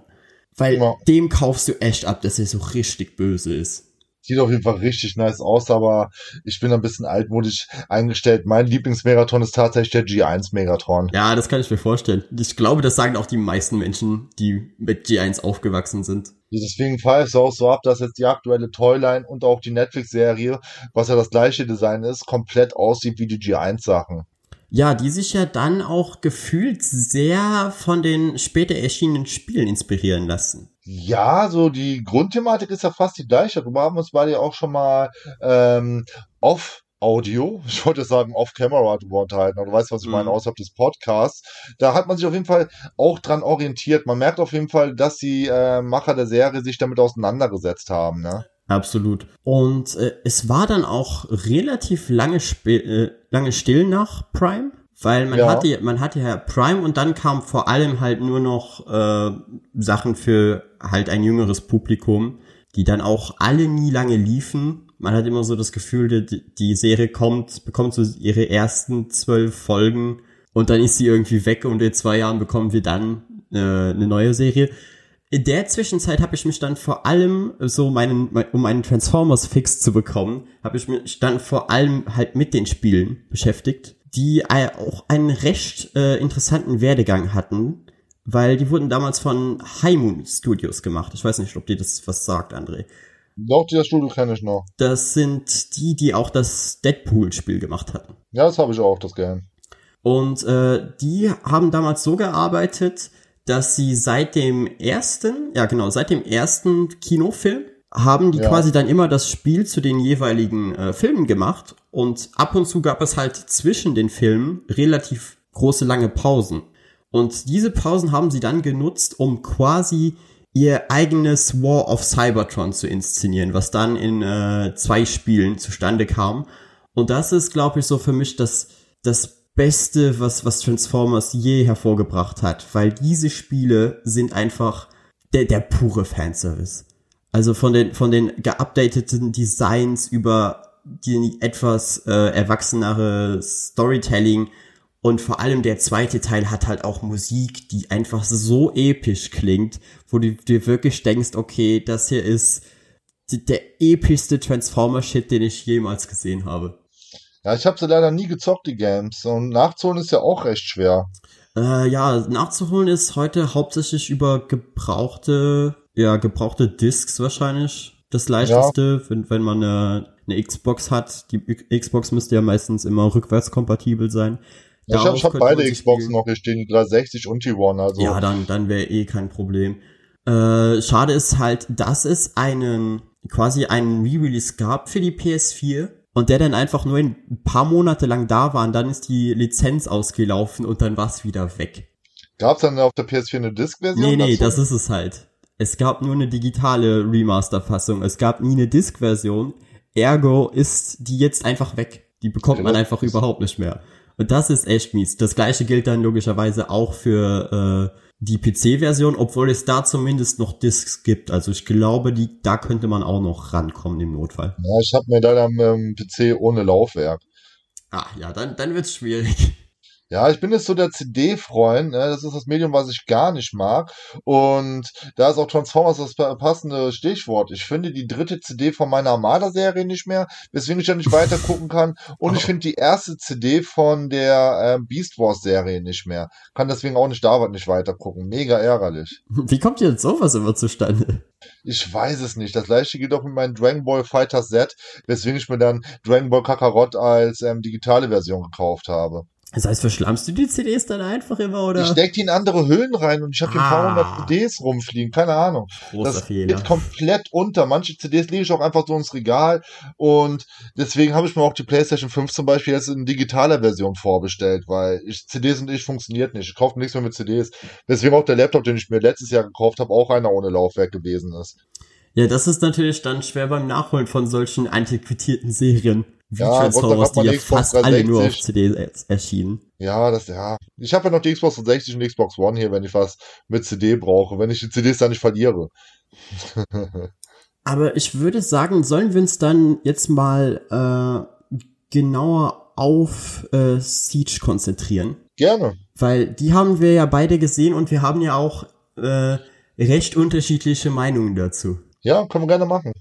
Weil ja. dem kaufst du echt ab, dass er so richtig böse ist.
Sieht auf jeden Fall richtig nice aus, aber ich bin ein bisschen altmodisch eingestellt. Mein Lieblingsmegatron ist tatsächlich der G1 Megatron.
Ja, das kann ich mir vorstellen. Ich glaube, das sagen auch die meisten Menschen, die mit G1 aufgewachsen sind.
Deswegen ich es auch so ab, dass jetzt die aktuelle Toyline und auch die Netflix-Serie, was ja das gleiche Design ist, komplett aussieht wie die G1-Sachen.
Ja, die sich ja dann auch gefühlt sehr von den später erschienenen Spielen inspirieren lassen.
Ja, so die Grundthematik ist ja fast die gleiche. Darüber haben wir uns beide auch schon mal ähm, off Audio, ich wollte sagen off-camera unterhalten, aber du weißt, was ich meine, mhm. außerhalb des Podcasts. Da hat man sich auf jeden Fall auch dran orientiert. Man merkt auf jeden Fall, dass die äh, Macher der Serie sich damit auseinandergesetzt haben, ne?
Absolut. Und äh, es war dann auch relativ lange, äh, lange still nach Prime, weil man ja. hatte man hatte ja Prime und dann kam vor allem halt nur noch äh, Sachen für halt ein jüngeres Publikum, die dann auch alle nie lange liefen. Man hat immer so das Gefühl, die, die Serie kommt, bekommt so ihre ersten zwölf Folgen und dann ist sie irgendwie weg und in zwei Jahren bekommen wir dann äh, eine neue Serie in der Zwischenzeit habe ich mich dann vor allem so meinen, um meinen Transformers Fix zu bekommen, habe ich mich dann vor allem halt mit den Spielen beschäftigt, die auch einen recht äh, interessanten Werdegang hatten, weil die wurden damals von High Moon Studios gemacht. Ich weiß nicht, ob dir das was sagt, André.
Doch, das Studio kenne ich noch.
Das sind die, die auch das Deadpool-Spiel gemacht hatten.
Ja, das habe ich auch, das gern.
Und äh, die haben damals so gearbeitet, dass sie seit dem ersten, ja genau, seit dem ersten Kinofilm haben die ja. quasi dann immer das Spiel zu den jeweiligen äh, Filmen gemacht und ab und zu gab es halt zwischen den Filmen relativ große lange Pausen. Und diese Pausen haben sie dann genutzt, um quasi ihr eigenes War of Cybertron zu inszenieren, was dann in äh, zwei Spielen zustande kam. Und das ist, glaube ich, so für mich das, das Beste, was, was Transformers je hervorgebracht hat, weil diese Spiele sind einfach der, der pure Fanservice. Also von den, von den geupdateten Designs über die etwas äh, erwachsenere Storytelling und vor allem der zweite Teil hat halt auch Musik, die einfach so episch klingt, wo du dir wirklich denkst, okay, das hier ist der epischste Transformer-Shit, den ich jemals gesehen habe.
Ja, ich habe sie leider nie gezockt, die Games. Und nachzuholen ist ja auch recht schwer.
Äh, ja, nachzuholen ist heute hauptsächlich über gebrauchte, ja, gebrauchte Discs wahrscheinlich das leichteste, ja. wenn, wenn man eine, eine Xbox hat. Die Xbox müsste ja meistens immer rückwärtskompatibel sein.
Ja, ich habe hab beide Xboxen noch hier stehen, die 360 und die One. Also.
Ja, dann, dann wäre eh kein Problem. Äh, schade ist halt, dass es einen quasi einen Re-Release gab für die PS4 und der dann einfach nur ein paar Monate lang da war und dann ist die Lizenz ausgelaufen und dann war es wieder weg.
Gab's dann auf der PS4 eine Disk-Version?
Nee, nee, dazu? das ist es halt. es gab nur eine digitale Remaster-Fassung. Es gab nie eine Disk-Version. Ergo ist die jetzt einfach weg. Die bekommt man einfach überhaupt nicht mehr. Und das ist echt mies. Das gleiche gilt dann logischerweise auch für äh, die PC-Version, obwohl es da zumindest noch Discs gibt. Also ich glaube, die, da könnte man auch noch rankommen im Notfall.
Ja, ich habe mir da am ähm, PC ohne Laufwerk.
Ah, ja, dann, dann wird's schwierig.
Ja, ich bin jetzt so der CD-Freund. Ne? Das ist das Medium, was ich gar nicht mag. Und da ist auch Transformers das passende Stichwort. Ich finde die dritte CD von meiner Armada-Serie nicht mehr, weswegen ich ja nicht weiter gucken kann. Und oh. ich finde die erste CD von der äh, Beast Wars-Serie nicht mehr. Kann deswegen auch nicht da nicht weiter gucken. Mega ärgerlich.
Wie kommt jetzt sowas immer zustande?
Ich weiß es nicht. Das gleiche geht auch mit meinem Dragon Ball Fighter Z, weswegen ich mir dann Dragon Ball Kakarot als ähm, digitale Version gekauft habe.
Das heißt, verschlammst du die CDs dann einfach immer, oder?
Ich steck die in andere Höhlen rein und ich habe hier ah. ein paar hundert CDs rumfliegen, keine Ahnung. Großer das Fehler. geht komplett unter. Manche CDs lege ich auch einfach so ins Regal und deswegen habe ich mir auch die PlayStation 5 zum Beispiel jetzt in digitaler Version vorbestellt, weil ich, CDs und ich funktioniert nicht. Ich kaufe nichts mehr mit CDs. Deswegen auch der Laptop, den ich mir letztes Jahr gekauft habe, auch einer ohne Laufwerk gewesen ist.
Ja, das ist natürlich dann schwer beim Nachholen von solchen antiquitierten Serien ja, Transformers, die ja fast alle nur auf CD erschienen.
Ja, das, ja. Ich habe ja noch die Xbox 360 und die Xbox One hier, wenn ich was mit CD brauche, wenn ich die CDs dann nicht verliere.
Aber ich würde sagen, sollen wir uns dann jetzt mal äh, genauer auf äh, Siege konzentrieren?
Gerne.
Weil die haben wir ja beide gesehen und wir haben ja auch äh, recht unterschiedliche Meinungen dazu.
Ja, können wir gerne machen.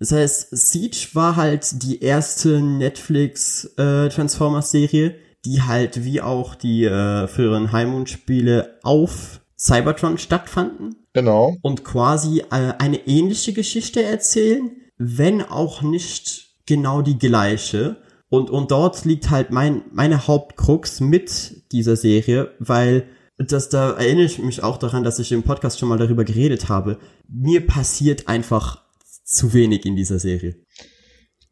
Das heißt, Siege war halt die erste Netflix äh, Transformers-Serie, die halt wie auch die äh, früheren Highmoon-Spiele auf Cybertron stattfanden.
Genau.
Und quasi äh, eine ähnliche Geschichte erzählen, wenn auch nicht genau die gleiche. Und, und dort liegt halt mein, meine Hauptkrux mit dieser Serie, weil das, da erinnere ich mich auch daran, dass ich im Podcast schon mal darüber geredet habe. Mir passiert einfach zu wenig in dieser Serie.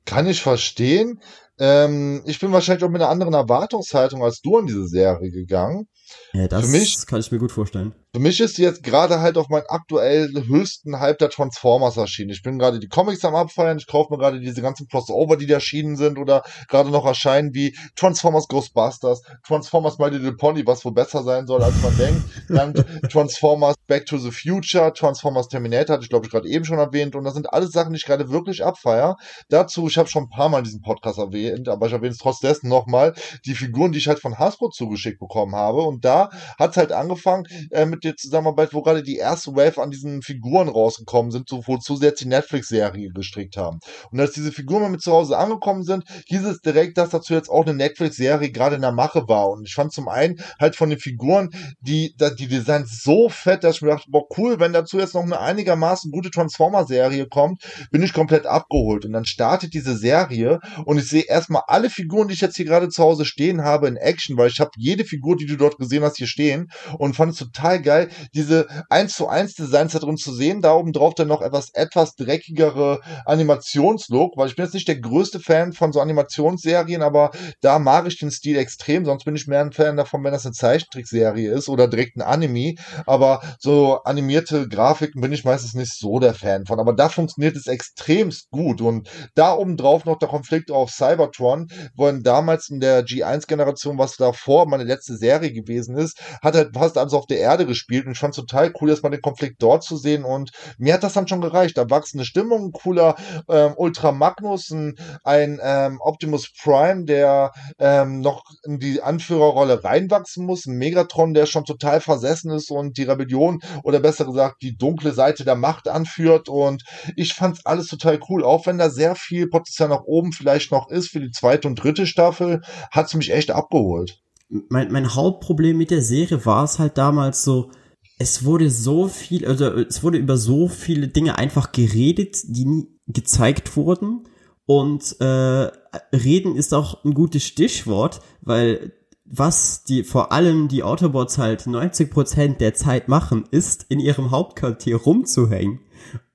Kann ich verstehen. Ähm, ich bin wahrscheinlich auch mit einer anderen Erwartungshaltung als du an diese Serie gegangen.
Ja, das Für mich, kann ich mir gut vorstellen.
Für mich ist jetzt gerade halt auf meinen aktuell höchsten Hype der Transformers erschienen. Ich bin gerade die Comics am abfeiern, ich kaufe mir gerade diese ganzen Crossover, die da erschienen sind oder gerade noch erscheinen, wie Transformers Ghostbusters, Transformers My Little Pony, was wohl besser sein soll, als man denkt. Dann Transformers Back to the Future, Transformers Terminator, hatte ich glaube ich gerade eben schon erwähnt. Und das sind alles Sachen, die ich gerade wirklich abfeier. Dazu, ich habe schon ein paar Mal in diesem Podcast erwähnt, aber ich erwähne es trotz dessen nochmal, die Figuren, die ich halt von Hasbro zugeschickt bekommen habe. Und da hat es halt angefangen äh, mit der Zusammenarbeit, wo gerade die erste Wave an diesen Figuren rausgekommen sind, so, wozu sie jetzt die Netflix-Serie gestrickt haben. Und als diese Figuren mal mit zu Hause angekommen sind, hieß es direkt, dass dazu jetzt auch eine Netflix-Serie gerade in der Mache war. Und ich fand zum einen halt von den Figuren die, die Designs so fett, dass ich mir dachte, boah, cool, wenn dazu jetzt noch eine einigermaßen gute Transformer-Serie kommt, bin ich komplett abgeholt. Und dann startet diese Serie und ich sehe erstmal alle Figuren, die ich jetzt hier gerade zu Hause stehen habe, in Action, weil ich habe jede Figur, die du dort gesehen hast, hier stehen und fand es total geil, diese 1 zu 1 Designs da drin zu sehen. Da oben drauf dann noch etwas, etwas dreckigere Animationslook, weil ich bin jetzt nicht der größte Fan von so Animationsserien, aber da mag ich den Stil extrem, sonst bin ich mehr ein Fan davon, wenn das eine Zeichentrickserie ist oder direkt ein Anime, aber so animierte Grafiken bin ich meistens nicht so der Fan von, aber da funktioniert es extremst gut. Und da oben drauf noch der Konflikt auf Cybertron, wo damals in der G1-Generation, was davor meine letzte Serie gewesen ist, hat halt fast alles auf der Erde gespielt und ich fand es total cool, man den Konflikt dort zu sehen und mir hat das dann schon gereicht. Da wachsende Stimmung, ein cooler ähm, Ultra Magnus, ein, ein ähm, Optimus Prime, der ähm, noch in die Anführerrolle reinwachsen muss, ein Megatron, der schon total versessen ist und die Rebellion oder besser gesagt die dunkle Seite der Macht anführt und ich fand's alles total cool, auch wenn da sehr viel Potenzial nach oben vielleicht noch ist für die zweite und dritte Staffel, hat's mich echt abgeholt
mein, mein Hauptproblem mit der Serie war es halt damals so, es wurde so viel, also es wurde über so viele Dinge einfach geredet, die nie gezeigt wurden. Und äh, reden ist auch ein gutes Stichwort, weil was die vor allem die Autobots halt 90% der Zeit machen, ist in ihrem Hauptquartier rumzuhängen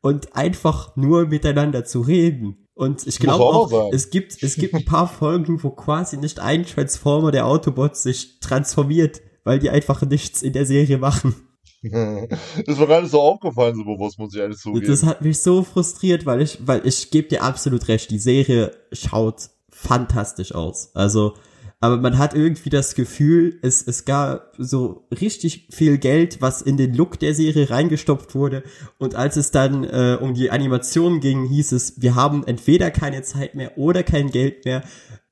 und einfach nur miteinander zu reden. Und ich glaube auch, auch es gibt, es gibt ein paar Folgen, wo quasi nicht ein Transformer der Autobots sich transformiert, weil die einfach nichts in der Serie machen.
das war gar nicht so aufgefallen, so bewusst, muss ich ehrlich zugeben.
Das hat mich so frustriert, weil ich, weil ich gebe dir absolut recht, die Serie schaut fantastisch aus. Also, aber man hat irgendwie das Gefühl, es, es gab so richtig viel Geld, was in den Look der Serie reingestopft wurde. Und als es dann äh, um die Animation ging, hieß es, wir haben entweder keine Zeit mehr oder kein Geld mehr.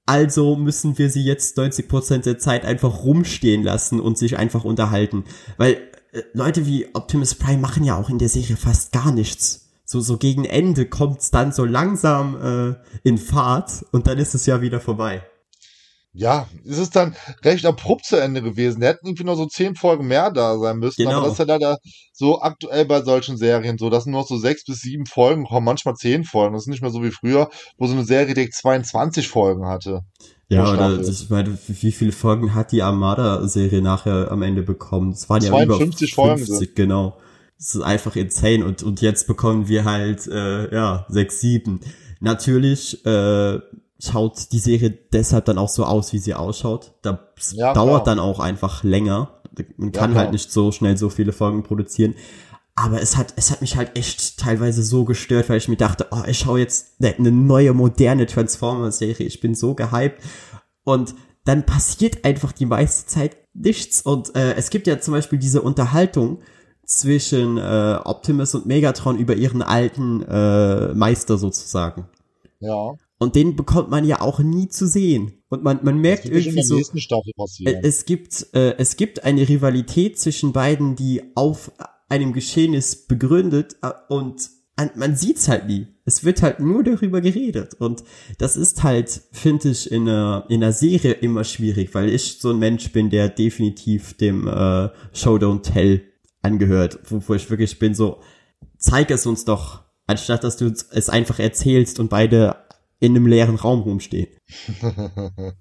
Also müssen wir sie jetzt 90% der Zeit einfach rumstehen lassen und sich einfach unterhalten. Weil äh, Leute wie Optimus Prime machen ja auch in der Serie fast gar nichts. So, so gegen Ende kommt's dann so langsam äh, in Fahrt und dann ist es ja wieder vorbei.
Ja, es ist dann recht abrupt zu Ende gewesen. Der hätten irgendwie nur so zehn Folgen mehr da sein müssen. Genau. Aber das ist ja leider so aktuell bei solchen Serien so, dass nur noch so sechs bis sieben Folgen kommen, manchmal zehn Folgen. Das ist nicht mehr so wie früher, wo so eine Serie direkt 22 Folgen hatte.
Ja, oder ich meine, wie viele Folgen hat die Armada-Serie nachher am Ende bekommen? Es waren ja über 50 Folgen. Genau. Das ist einfach insane. Und, und jetzt bekommen wir halt, äh, ja, sechs, sieben. Natürlich äh, schaut die Serie deshalb dann auch so aus, wie sie ausschaut. Das ja, dauert klar. dann auch einfach länger. Man kann ja, halt nicht so schnell so viele Folgen produzieren. Aber es hat, es hat mich halt echt teilweise so gestört, weil ich mir dachte, oh, ich schaue jetzt eine neue, moderne Transformers-Serie. Ich bin so gehypt. Und dann passiert einfach die meiste Zeit nichts. Und äh, es gibt ja zum Beispiel diese Unterhaltung zwischen äh, Optimus und Megatron über ihren alten äh, Meister sozusagen.
Ja.
Und den bekommt man ja auch nie zu sehen. Und man, man merkt irgendwie so, äh, es gibt, äh, es gibt eine Rivalität zwischen beiden, die auf einem Geschehnis begründet äh, und man sieht's halt nie. Es wird halt nur darüber geredet. Und das ist halt, finde ich, in einer, in einer Serie immer schwierig, weil ich so ein Mensch bin, der definitiv dem äh, Show Don't Tell angehört, wo, wo ich wirklich bin so, zeig es uns doch, anstatt dass du es einfach erzählst und beide in einem leeren Raum rumstehen.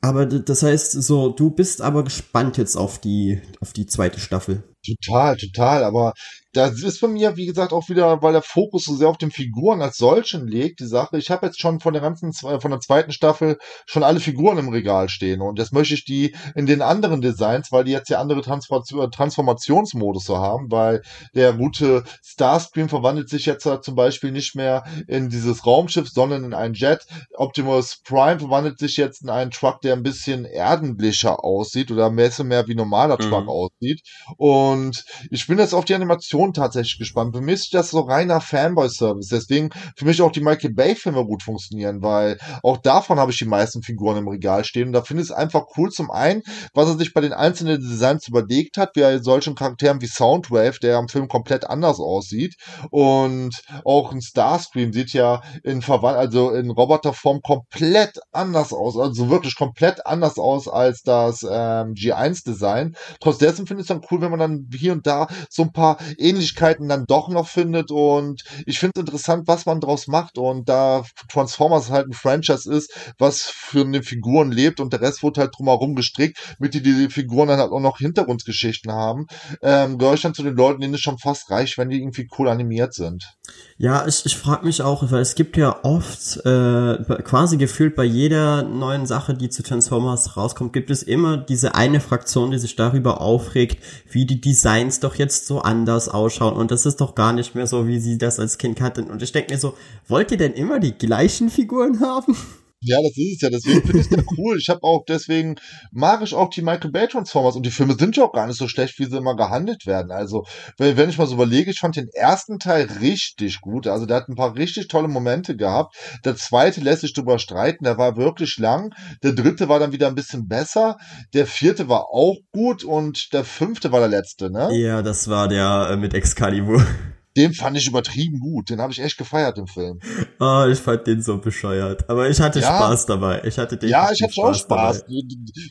aber das heißt, so, du bist aber gespannt jetzt auf die, auf die zweite Staffel.
Total, total. Aber das ist bei mir, wie gesagt, auch wieder, weil der Fokus so sehr auf den Figuren als solchen liegt, die Sache. Ich habe jetzt schon von der ganzen, von der zweiten Staffel schon alle Figuren im Regal stehen. Und jetzt möchte ich die in den anderen Designs, weil die jetzt ja andere Transformationsmodus so haben, weil der gute Starscream verwandelt sich jetzt zum Beispiel nicht mehr in dieses Raumschiff, sondern in einen Jet. Optimus Prime verwandelt sich jetzt in einen Truck, der ein bisschen erdenblicher aussieht oder mehr, mehr wie normaler Truck mhm. aussieht. Und und ich bin jetzt auf die Animation tatsächlich gespannt. Für mich ist das so reiner Fanboy-Service. Deswegen für mich auch die Michael Bay-Filme gut funktionieren, weil auch davon habe ich die meisten Figuren im Regal stehen. Und da finde ich es einfach cool zum einen, was er sich bei den einzelnen Designs überlegt hat, wie er solchen Charakteren wie Soundwave, der im Film komplett anders aussieht. Und auch ein Starscream sieht ja in Verwand also in Roboterform komplett anders aus. Also wirklich komplett anders aus als das ähm, G1-Design. Trotz finde ich es dann cool, wenn man dann hier und da so ein paar Ähnlichkeiten dann doch noch findet. Und ich finde es interessant, was man draus macht. Und da Transformers halt ein Franchise ist, was für eine Figuren lebt. Und der Rest wurde halt drumherum gestrickt, mit die die Figuren dann halt auch noch Hintergrundgeschichten haben, ähm, gehöre ich dann zu den Leuten, denen es schon fast reicht, wenn die irgendwie cool animiert sind.
Ja, ich, ich frage mich auch, weil es gibt ja oft äh, quasi gefühlt bei jeder neuen Sache, die zu Transformers rauskommt, gibt es immer diese eine Fraktion, die sich darüber aufregt, wie die Designs doch jetzt so anders ausschauen und das ist doch gar nicht mehr so, wie sie das als Kind hatten. Und ich denke mir so, wollt ihr denn immer die gleichen Figuren haben?
Ja, das ist es ja. Deswegen finde ich es cool. Ich habe auch, deswegen mag ich auch die Michael Bay Transformers und die Filme sind ja auch gar nicht so schlecht, wie sie immer gehandelt werden. Also, wenn, wenn ich mal so überlege, ich fand den ersten Teil richtig gut. Also, der hat ein paar richtig tolle Momente gehabt. Der zweite lässt sich drüber streiten. Der war wirklich lang. Der dritte war dann wieder ein bisschen besser. Der vierte war auch gut und der fünfte war der letzte, ne?
Ja, das war der äh, mit Excalibur
den fand ich übertrieben gut. Den habe ich echt gefeiert im Film.
Oh, ich fand den so bescheuert. Aber ich hatte ja, Spaß dabei. Ich hatte
den Ja, ich hatte auch Spaß. Dabei.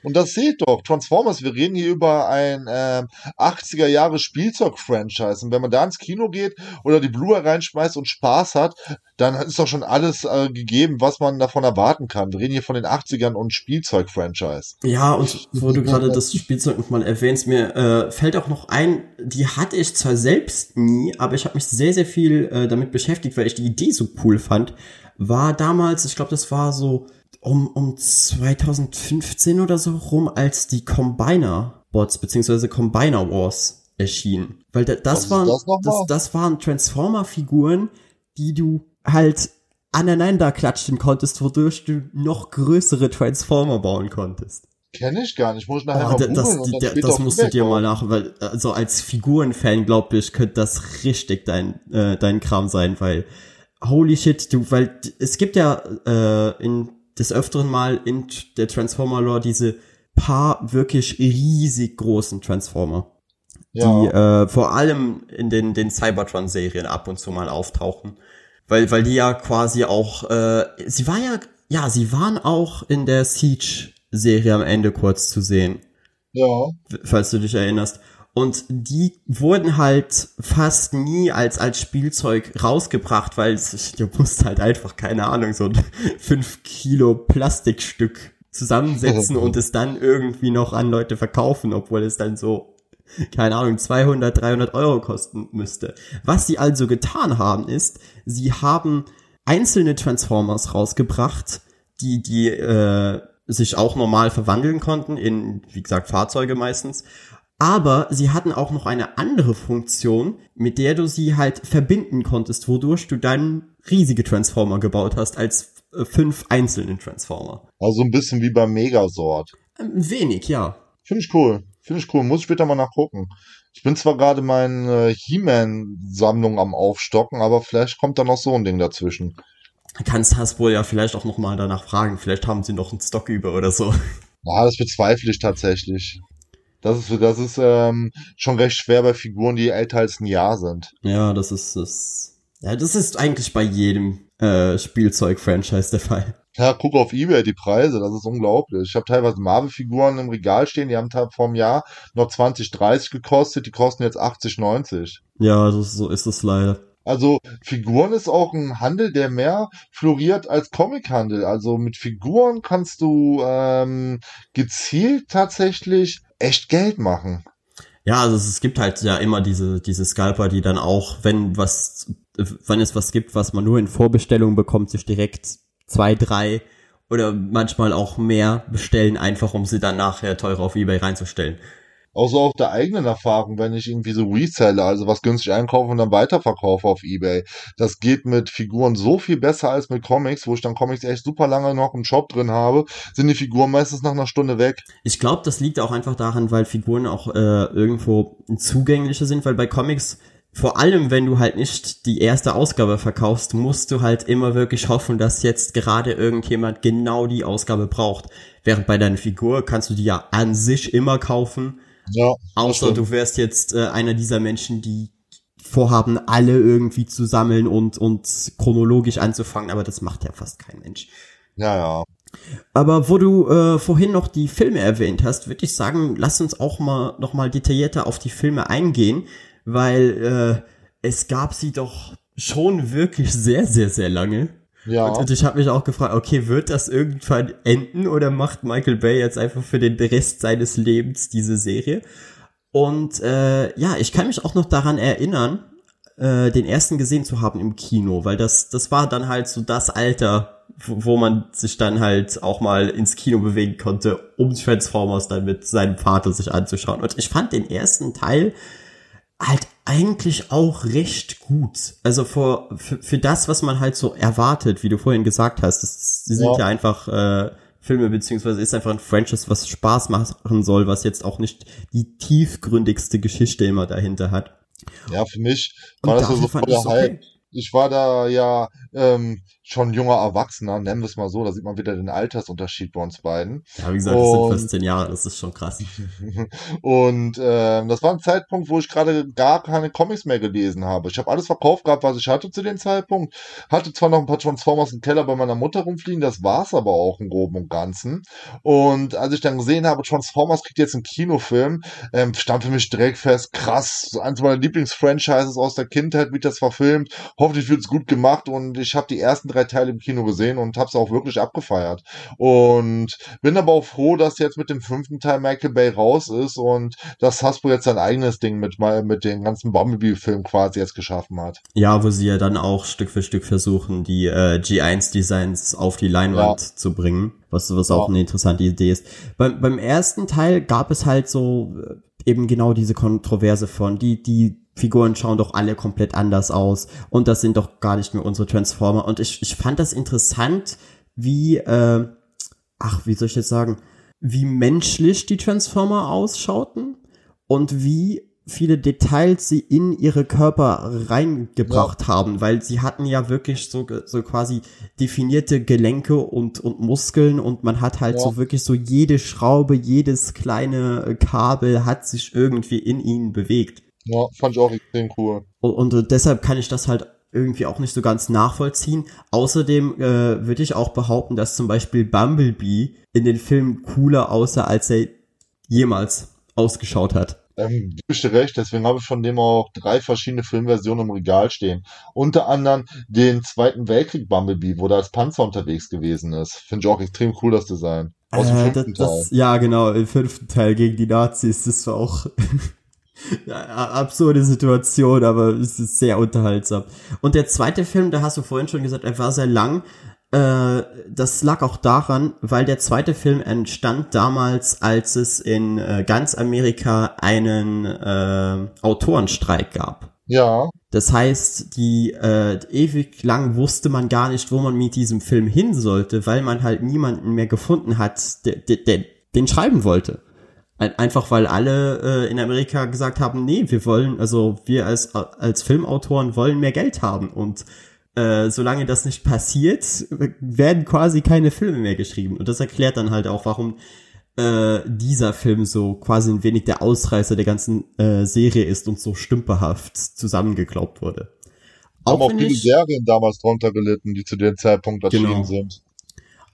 Und das seht doch. Transformers, wir reden hier über ein äh, 80er Jahre Spielzeug-Franchise. Und wenn man da ins Kino geht oder die Blu-ray reinschmeißt und Spaß hat, dann ist doch schon alles äh, gegeben, was man davon erwarten kann. Wir reden hier von den 80ern und Spielzeug-Franchise.
Ja, und wo du gerade das Spielzeug nochmal erwähnst, mir äh, fällt auch noch ein, die hatte ich zwar selbst nie, aber ich habe mich sehr, sehr viel äh, damit beschäftigt, weil ich die Idee so cool fand, war damals, ich glaube, das war so um, um 2015 oder so rum, als die Combiner Bots beziehungsweise Combiner Wars erschienen. Weil da, das, waren,
das
das, das waren Transformer-Figuren, die du halt aneinander klatschen konntest, wodurch du noch größere Transformer bauen konntest.
Kenne ich gar nicht. Muss ich nachher
Oh,
mal
da-
googeln
das,
und dann
das
auf
musst du dir mal nach, weil also als Figurenfan glaube ich könnte das richtig dein äh, dein Kram sein, weil holy shit, du, weil es gibt ja äh, in des öfteren Mal in der Transformer Lore diese paar wirklich riesig großen Transformer, die
Ja.
äh, vor allem in den den Cybertron Serien ab und zu mal auftauchen, weil weil die ja quasi auch äh, sie war ja ja, sie waren auch in der Siege Serie am Ende kurz zu sehen
ja.
falls du dich erinnerst. Und die wurden halt fast nie als, als Spielzeug rausgebracht, weil es, du musst halt einfach, keine Ahnung, so ein 5 Kilo Plastikstück zusammensetzen und es dann irgendwie noch an Leute verkaufen, obwohl es dann so, keine Ahnung, 200, 300 Euro kosten müsste. Was sie also getan haben, ist, sie haben einzelne Transformers rausgebracht, die, die, äh, sich auch normal verwandeln konnten in, wie gesagt, Fahrzeuge meistens. Aber sie hatten auch noch eine andere Funktion, mit der du sie halt verbinden konntest, wodurch du dann riesige Transformer gebaut hast, als äh, fünf einzelne Transformer.
Also ein bisschen wie beim Megasort.
Ähm, wenig, ja.
Finde ich cool. Finde ich cool. Muss ich später mal nachgucken. Ich bin zwar gerade meine He-Man-Sammlung am Aufstocken, aber vielleicht kommt da noch so ein Ding dazwischen.
Kannst Hasbro ja vielleicht auch noch mal danach fragen. Vielleicht haben sie noch einen Stock über oder so.
Ja, das bezweifle ich tatsächlich. Das ist, das ist ähm, schon recht schwer bei Figuren, die älter als ein Jahr sind.
Ja, das ist das. Ja, das ist eigentlich bei jedem äh, Spielzeug-Franchise der Fall.
Ja, guck auf eBay die Preise, das ist unglaublich. Ich habe teilweise Marvel-Figuren im Regal stehen, die haben vor einem Jahr noch 20, 30 gekostet, die kosten jetzt 80, 90.
Ja, das, so ist es leider.
Also Figuren ist auch ein Handel, der mehr floriert als Comichandel. Also mit Figuren kannst du ähm, gezielt tatsächlich echt Geld machen.
Ja, also es gibt halt ja immer diese, diese Scalper, die dann auch, wenn was, wenn es was gibt, was man nur in Vorbestellung bekommt, sich direkt zwei, drei oder manchmal auch mehr bestellen, einfach um sie dann nachher teurer auf Ebay reinzustellen.
Auch so auf der eigenen Erfahrung, wenn ich irgendwie so reselle, also was günstig einkaufe und dann weiterverkaufe auf Ebay. Das geht mit Figuren so viel besser als mit Comics, wo ich dann Comics echt super lange noch im Shop drin habe, sind die Figuren meistens nach einer Stunde weg.
Ich glaube, das liegt auch einfach daran, weil Figuren auch äh, irgendwo zugänglicher sind, weil bei Comics, vor allem wenn du halt nicht die erste Ausgabe verkaufst, musst du halt immer wirklich hoffen, dass jetzt gerade irgendjemand genau die Ausgabe braucht. Während bei deiner Figur kannst du die ja an sich immer kaufen,
Ja.
außer
stimmt.
du wärst jetzt äh, einer dieser Menschen, die vorhaben, alle irgendwie zu sammeln und, und chronologisch anzufangen, aber das macht ja fast kein Mensch.
Ja, ja.
Aber wo du äh, vorhin noch die Filme erwähnt hast, würde ich sagen, lass uns auch mal noch mal detaillierter auf die Filme eingehen, weil äh, es gab sie doch schon wirklich sehr, sehr, sehr lange.
Ja.
Und, und ich habe mich auch gefragt, okay, wird das irgendwann enden oder macht Michael Bay jetzt einfach für den Rest seines Lebens diese Serie? Und äh, ja, ich kann mich auch noch daran erinnern, äh, den ersten gesehen zu haben im Kino, weil das, das war dann halt so das Alter, wo, wo man sich dann halt auch mal ins Kino bewegen konnte, um Transformers dann mit seinem Vater sich anzuschauen. Und ich fand den ersten Teil halt eigentlich auch recht gut. Also für, für, für das, was man halt so erwartet, wie du vorhin gesagt hast, das, die sind
Ja.
ja, einfach äh, Filme, beziehungsweise ist einfach ein Franchise, was Spaß machen soll, was jetzt auch nicht die tiefgründigste Geschichte immer dahinter hat.
Ja, für mich
Und
war das ja
dafür
so
fand
voll der
ich's
Hype.
okay.
Ich war da ja ähm, schon junger Erwachsener, nennen wir es mal so. Da sieht man wieder den Altersunterschied bei uns beiden.
Ja, wie gesagt, das sind
Und-
fast zehn Jahre, das ist schon krass.
Und ähm, das war ein Zeitpunkt, wo ich gerade gar keine Comics mehr gelesen habe. Ich habe alles verkauft gehabt, was ich hatte zu dem Zeitpunkt. Hatte zwar noch ein paar Transformers im Keller bei meiner Mutter rumfliegen, das war's aber auch im Groben und Ganzen. Und als ich dann gesehen habe, Transformers kriegt jetzt einen Kinofilm, ähm, stand für mich direkt fest, krass, eins meiner Lieblingsfranchises aus der Kindheit wird das verfilmt. Hoffentlich wird's gut gemacht und ich habe die ersten drei Teile im Kino gesehen und habe es auch wirklich abgefeiert. Und bin aber auch froh, dass jetzt mit dem fünften Teil Michael Bay raus ist und dass Hasbro jetzt sein eigenes Ding mit, mit den ganzen Bumblebee-Filmen quasi jetzt geschaffen hat.
Ja, wo sie ja dann auch Stück für Stück versuchen, die äh, G1-Designs auf die Leinwand zu bringen, was, was auch
Ja.
eine interessante Idee ist. Beim, beim ersten Teil gab es halt so, äh, eben genau diese Kontroverse von, die, die Figuren schauen doch alle komplett anders aus und das sind doch gar nicht mehr unsere Transformer. Und ich, ich fand das interessant, wie, äh, ach, wie soll ich jetzt sagen, wie menschlich die Transformer ausschauten und wie viele Details sie in ihre Körper reingebracht ja. haben, weil sie hatten ja wirklich so, so quasi definierte Gelenke und, und Muskeln und man hat halt ja. so wirklich so jede Schraube, jedes kleine Kabel hat sich irgendwie in ihnen bewegt.
Ja, fand ich auch extrem cool.
Und, und, deshalb kann ich das halt irgendwie auch nicht so ganz nachvollziehen. Außerdem äh, würde ich auch behaupten, dass zum Beispiel Bumblebee in den Film cooler aussah, als er jemals ausgeschaut hat.
Ähm, gebe dir recht, deswegen habe ich von dem auch drei verschiedene Filmversionen im Regal stehen. Unter anderem den Zweiten Weltkrieg Bumblebee, wo der als Panzer unterwegs gewesen ist. Finde ich auch extrem cool, das Design.
Aus dem äh, fünften das, Teil. Das, ja, genau, im fünften Teil gegen die Nazis. Das war auch absurde Situation, aber es ist sehr unterhaltsam. Und der zweite Film, da hast du vorhin schon gesagt, er war sehr lang. Äh, das lag auch daran, weil der zweite Film entstand damals, als es in äh, ganz Amerika einen äh, Autorenstreik gab.
Ja.
Das heißt, die äh, ewig lang wusste man gar nicht, wo man mit diesem Film hin sollte, weil man halt niemanden mehr gefunden hat, der, der, der den schreiben wollte. Einfach weil alle äh, in Amerika gesagt haben, nee, wir wollen, also wir als, als Filmautoren wollen mehr Geld haben und äh, solange das nicht passiert, werden quasi keine Filme mehr geschrieben. Und das erklärt dann halt auch, warum äh, dieser Film so quasi ein wenig der Ausreißer der ganzen äh, Serie ist und so stümperhaft zusammengeklaubt wurde.
Haben auch, auch viele Serien damals drunter gelitten, die zu dem Zeitpunkt erschienen genau. sind.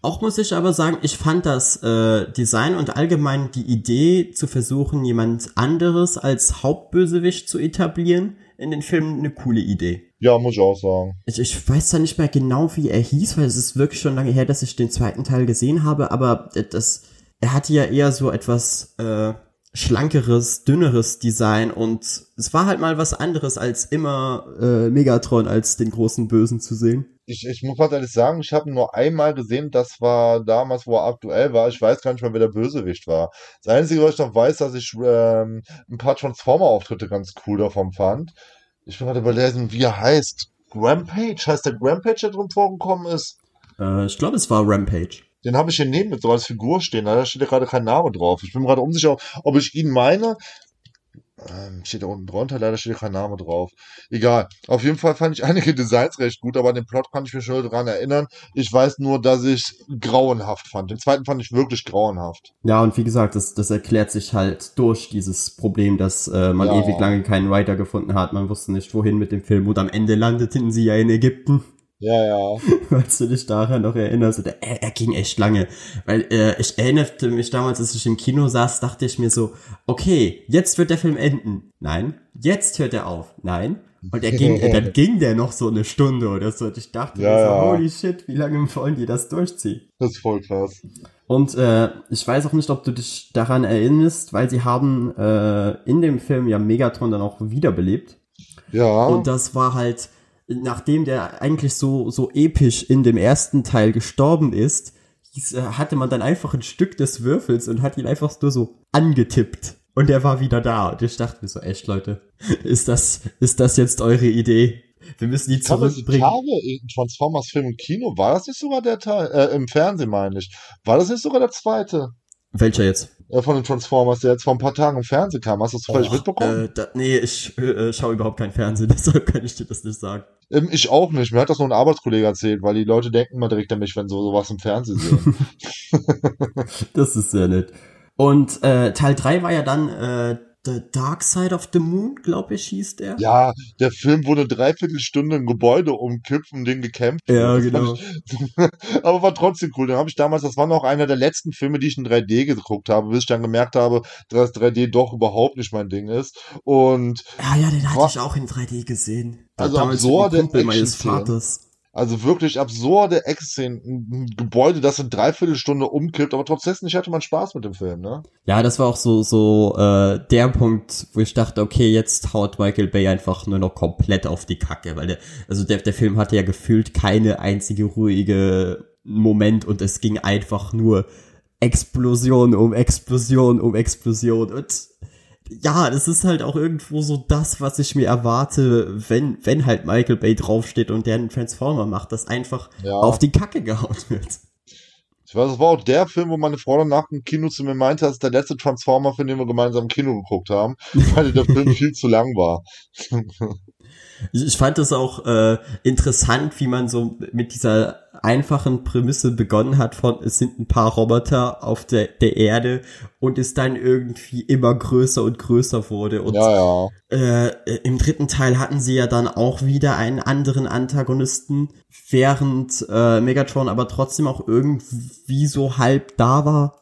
Auch muss ich aber sagen, ich fand das äh, Design und allgemein die Idee zu versuchen, jemand anderes als Hauptbösewicht zu etablieren in den Filmen eine coole Idee.
Ja, muss ich auch sagen.
Ich, ich weiß da nicht mehr genau, wie er hieß, weil es ist wirklich schon lange her, dass ich den zweiten Teil gesehen habe, aber das, er hatte ja eher so etwas äh, schlankeres, dünneres Design und es war halt mal was anderes als immer äh, Megatron als den großen Bösen zu sehen.
Ich, ich muss ganz ehrlich sagen, ich habe nur einmal gesehen, das war damals, wo er aktuell war. Ich weiß gar nicht mehr, wer der Bösewicht war. Das Einzige, was ich noch weiß, dass ich ähm, ein paar Transformer-Auftritte ganz cool davon fand. Ich bin gerade überlesen, wie er heißt. Rampage, heißt der Rampage, der drin vorgekommen ist?
Äh, ich glaube, es war Rampage.
Den habe ich hier neben mit so als Figur stehen, da steht ja gerade kein Name drauf. Ich bin gerade unsicher, ob ich ihn meine. Ähm, steht da unten drunter, leider steht kein Name drauf. Egal. Auf jeden Fall fand ich einige Designs recht gut, aber den Plot kann ich mich schon dran erinnern. Ich weiß nur, dass ich grauenhaft fand. Den zweiten fand ich wirklich grauenhaft.
Ja, und wie gesagt, das, das erklärt sich halt durch dieses Problem, dass äh, man ja. ewig lange keinen Writer gefunden hat. Man wusste nicht, wohin mit dem Film. Und am Ende landeten sie ja in Ägypten.
Ja, ja.
Falls du dich daran noch erinnerst. Er, er ging echt lange. Weil äh, ich erinnerte mich damals, als ich im Kino saß, dachte ich mir so, okay, jetzt wird der Film enden. Nein. Jetzt hört er auf. Nein. Und er ging, äh, dann ging der noch so eine Stunde oder so. Und ich dachte
ja, mir so,
holy shit, wie lange wollen die das durchziehen?
Das ist voll krass.
Und äh, ich weiß auch nicht, ob du dich daran erinnerst, weil sie haben äh, in dem Film ja Megatron dann auch wiederbelebt.
Ja.
Und das war halt nachdem der eigentlich so, so episch in dem ersten Teil gestorben ist, äh, hatte man dann einfach ein Stück des Würfels und hat ihn einfach nur so angetippt. Und er war wieder da. Und ich dachte mir so, echt, Leute, ist das, ist das jetzt eure Idee? Wir müssen die zurückbringen.
Tage Transformers Film im Kino, war das nicht sogar der Teil, äh, im Fernsehen meine ich. War das nicht sogar der zweite?
Welcher jetzt?
Äh, von den Transformers, der jetzt vor ein paar Tagen im Fernsehen kam. Hast du das zufällig mitbekommen?
Äh, da, nee, ich äh, schaue überhaupt kein Fernsehen, deshalb kann ich dir das nicht sagen.
Ähm, ich auch nicht. Mir hat das nur ein Arbeitskollege erzählt, weil die Leute denken immer direkt an mich, wenn sie sowas im Fernsehen sehen.
das ist sehr nett. Und äh, Teil 3 war ja dann äh, The Dark Side of the Moon, glaube ich, hieß der.
Ja, der Film wurde Dreiviertelstunde ein Gebäude umkippt und den gekämpft.
Ja, genau.
aber war trotzdem cool. Den habe ich damals, das war noch einer der letzten Filme, die ich in 3D geguckt habe, bis ich dann gemerkt habe, dass 3D doch überhaupt nicht mein Ding ist. Und
ja, ja, den hatte ich auch in 3D gesehen.
Also absurde Kumpel meines Vaters. Also wirklich absurde Ex-Szenen. Ein Gebäude, das in Dreiviertelstunde umkippt, aber trotzdem nicht hatte man Spaß mit dem Film, ne?
Ja, das war auch so, so äh, der Punkt, wo ich dachte, okay, jetzt haut Michael Bay einfach nur noch komplett auf die Kacke, weil der, also der, der Film hatte ja gefühlt keine einzige ruhige Moment und es ging einfach nur Explosion um Explosion um Explosion und ja, das ist halt auch irgendwo so das, was ich mir erwarte, wenn, wenn halt Michael Bay draufsteht und der einen Transformer macht, dass einfach ja. auf die Kacke gehauen wird.
Ich weiß, es war auch der Film, wo meine Frau danach im Kino zu mir meinte, dass der letzte Transformer-Film, den wir gemeinsam im Kino geguckt haben, weil der Film viel zu lang war.
Ich fand es auch äh, interessant, wie man so mit dieser einfachen Prämisse begonnen hat von, es sind ein paar Roboter auf der, der Erde und es dann irgendwie immer größer und größer wurde. Und
ja,
ja. Äh, im dritten Teil hatten sie ja dann auch wieder einen anderen Antagonisten, während äh, Megatron aber trotzdem auch irgendwie so halb da war.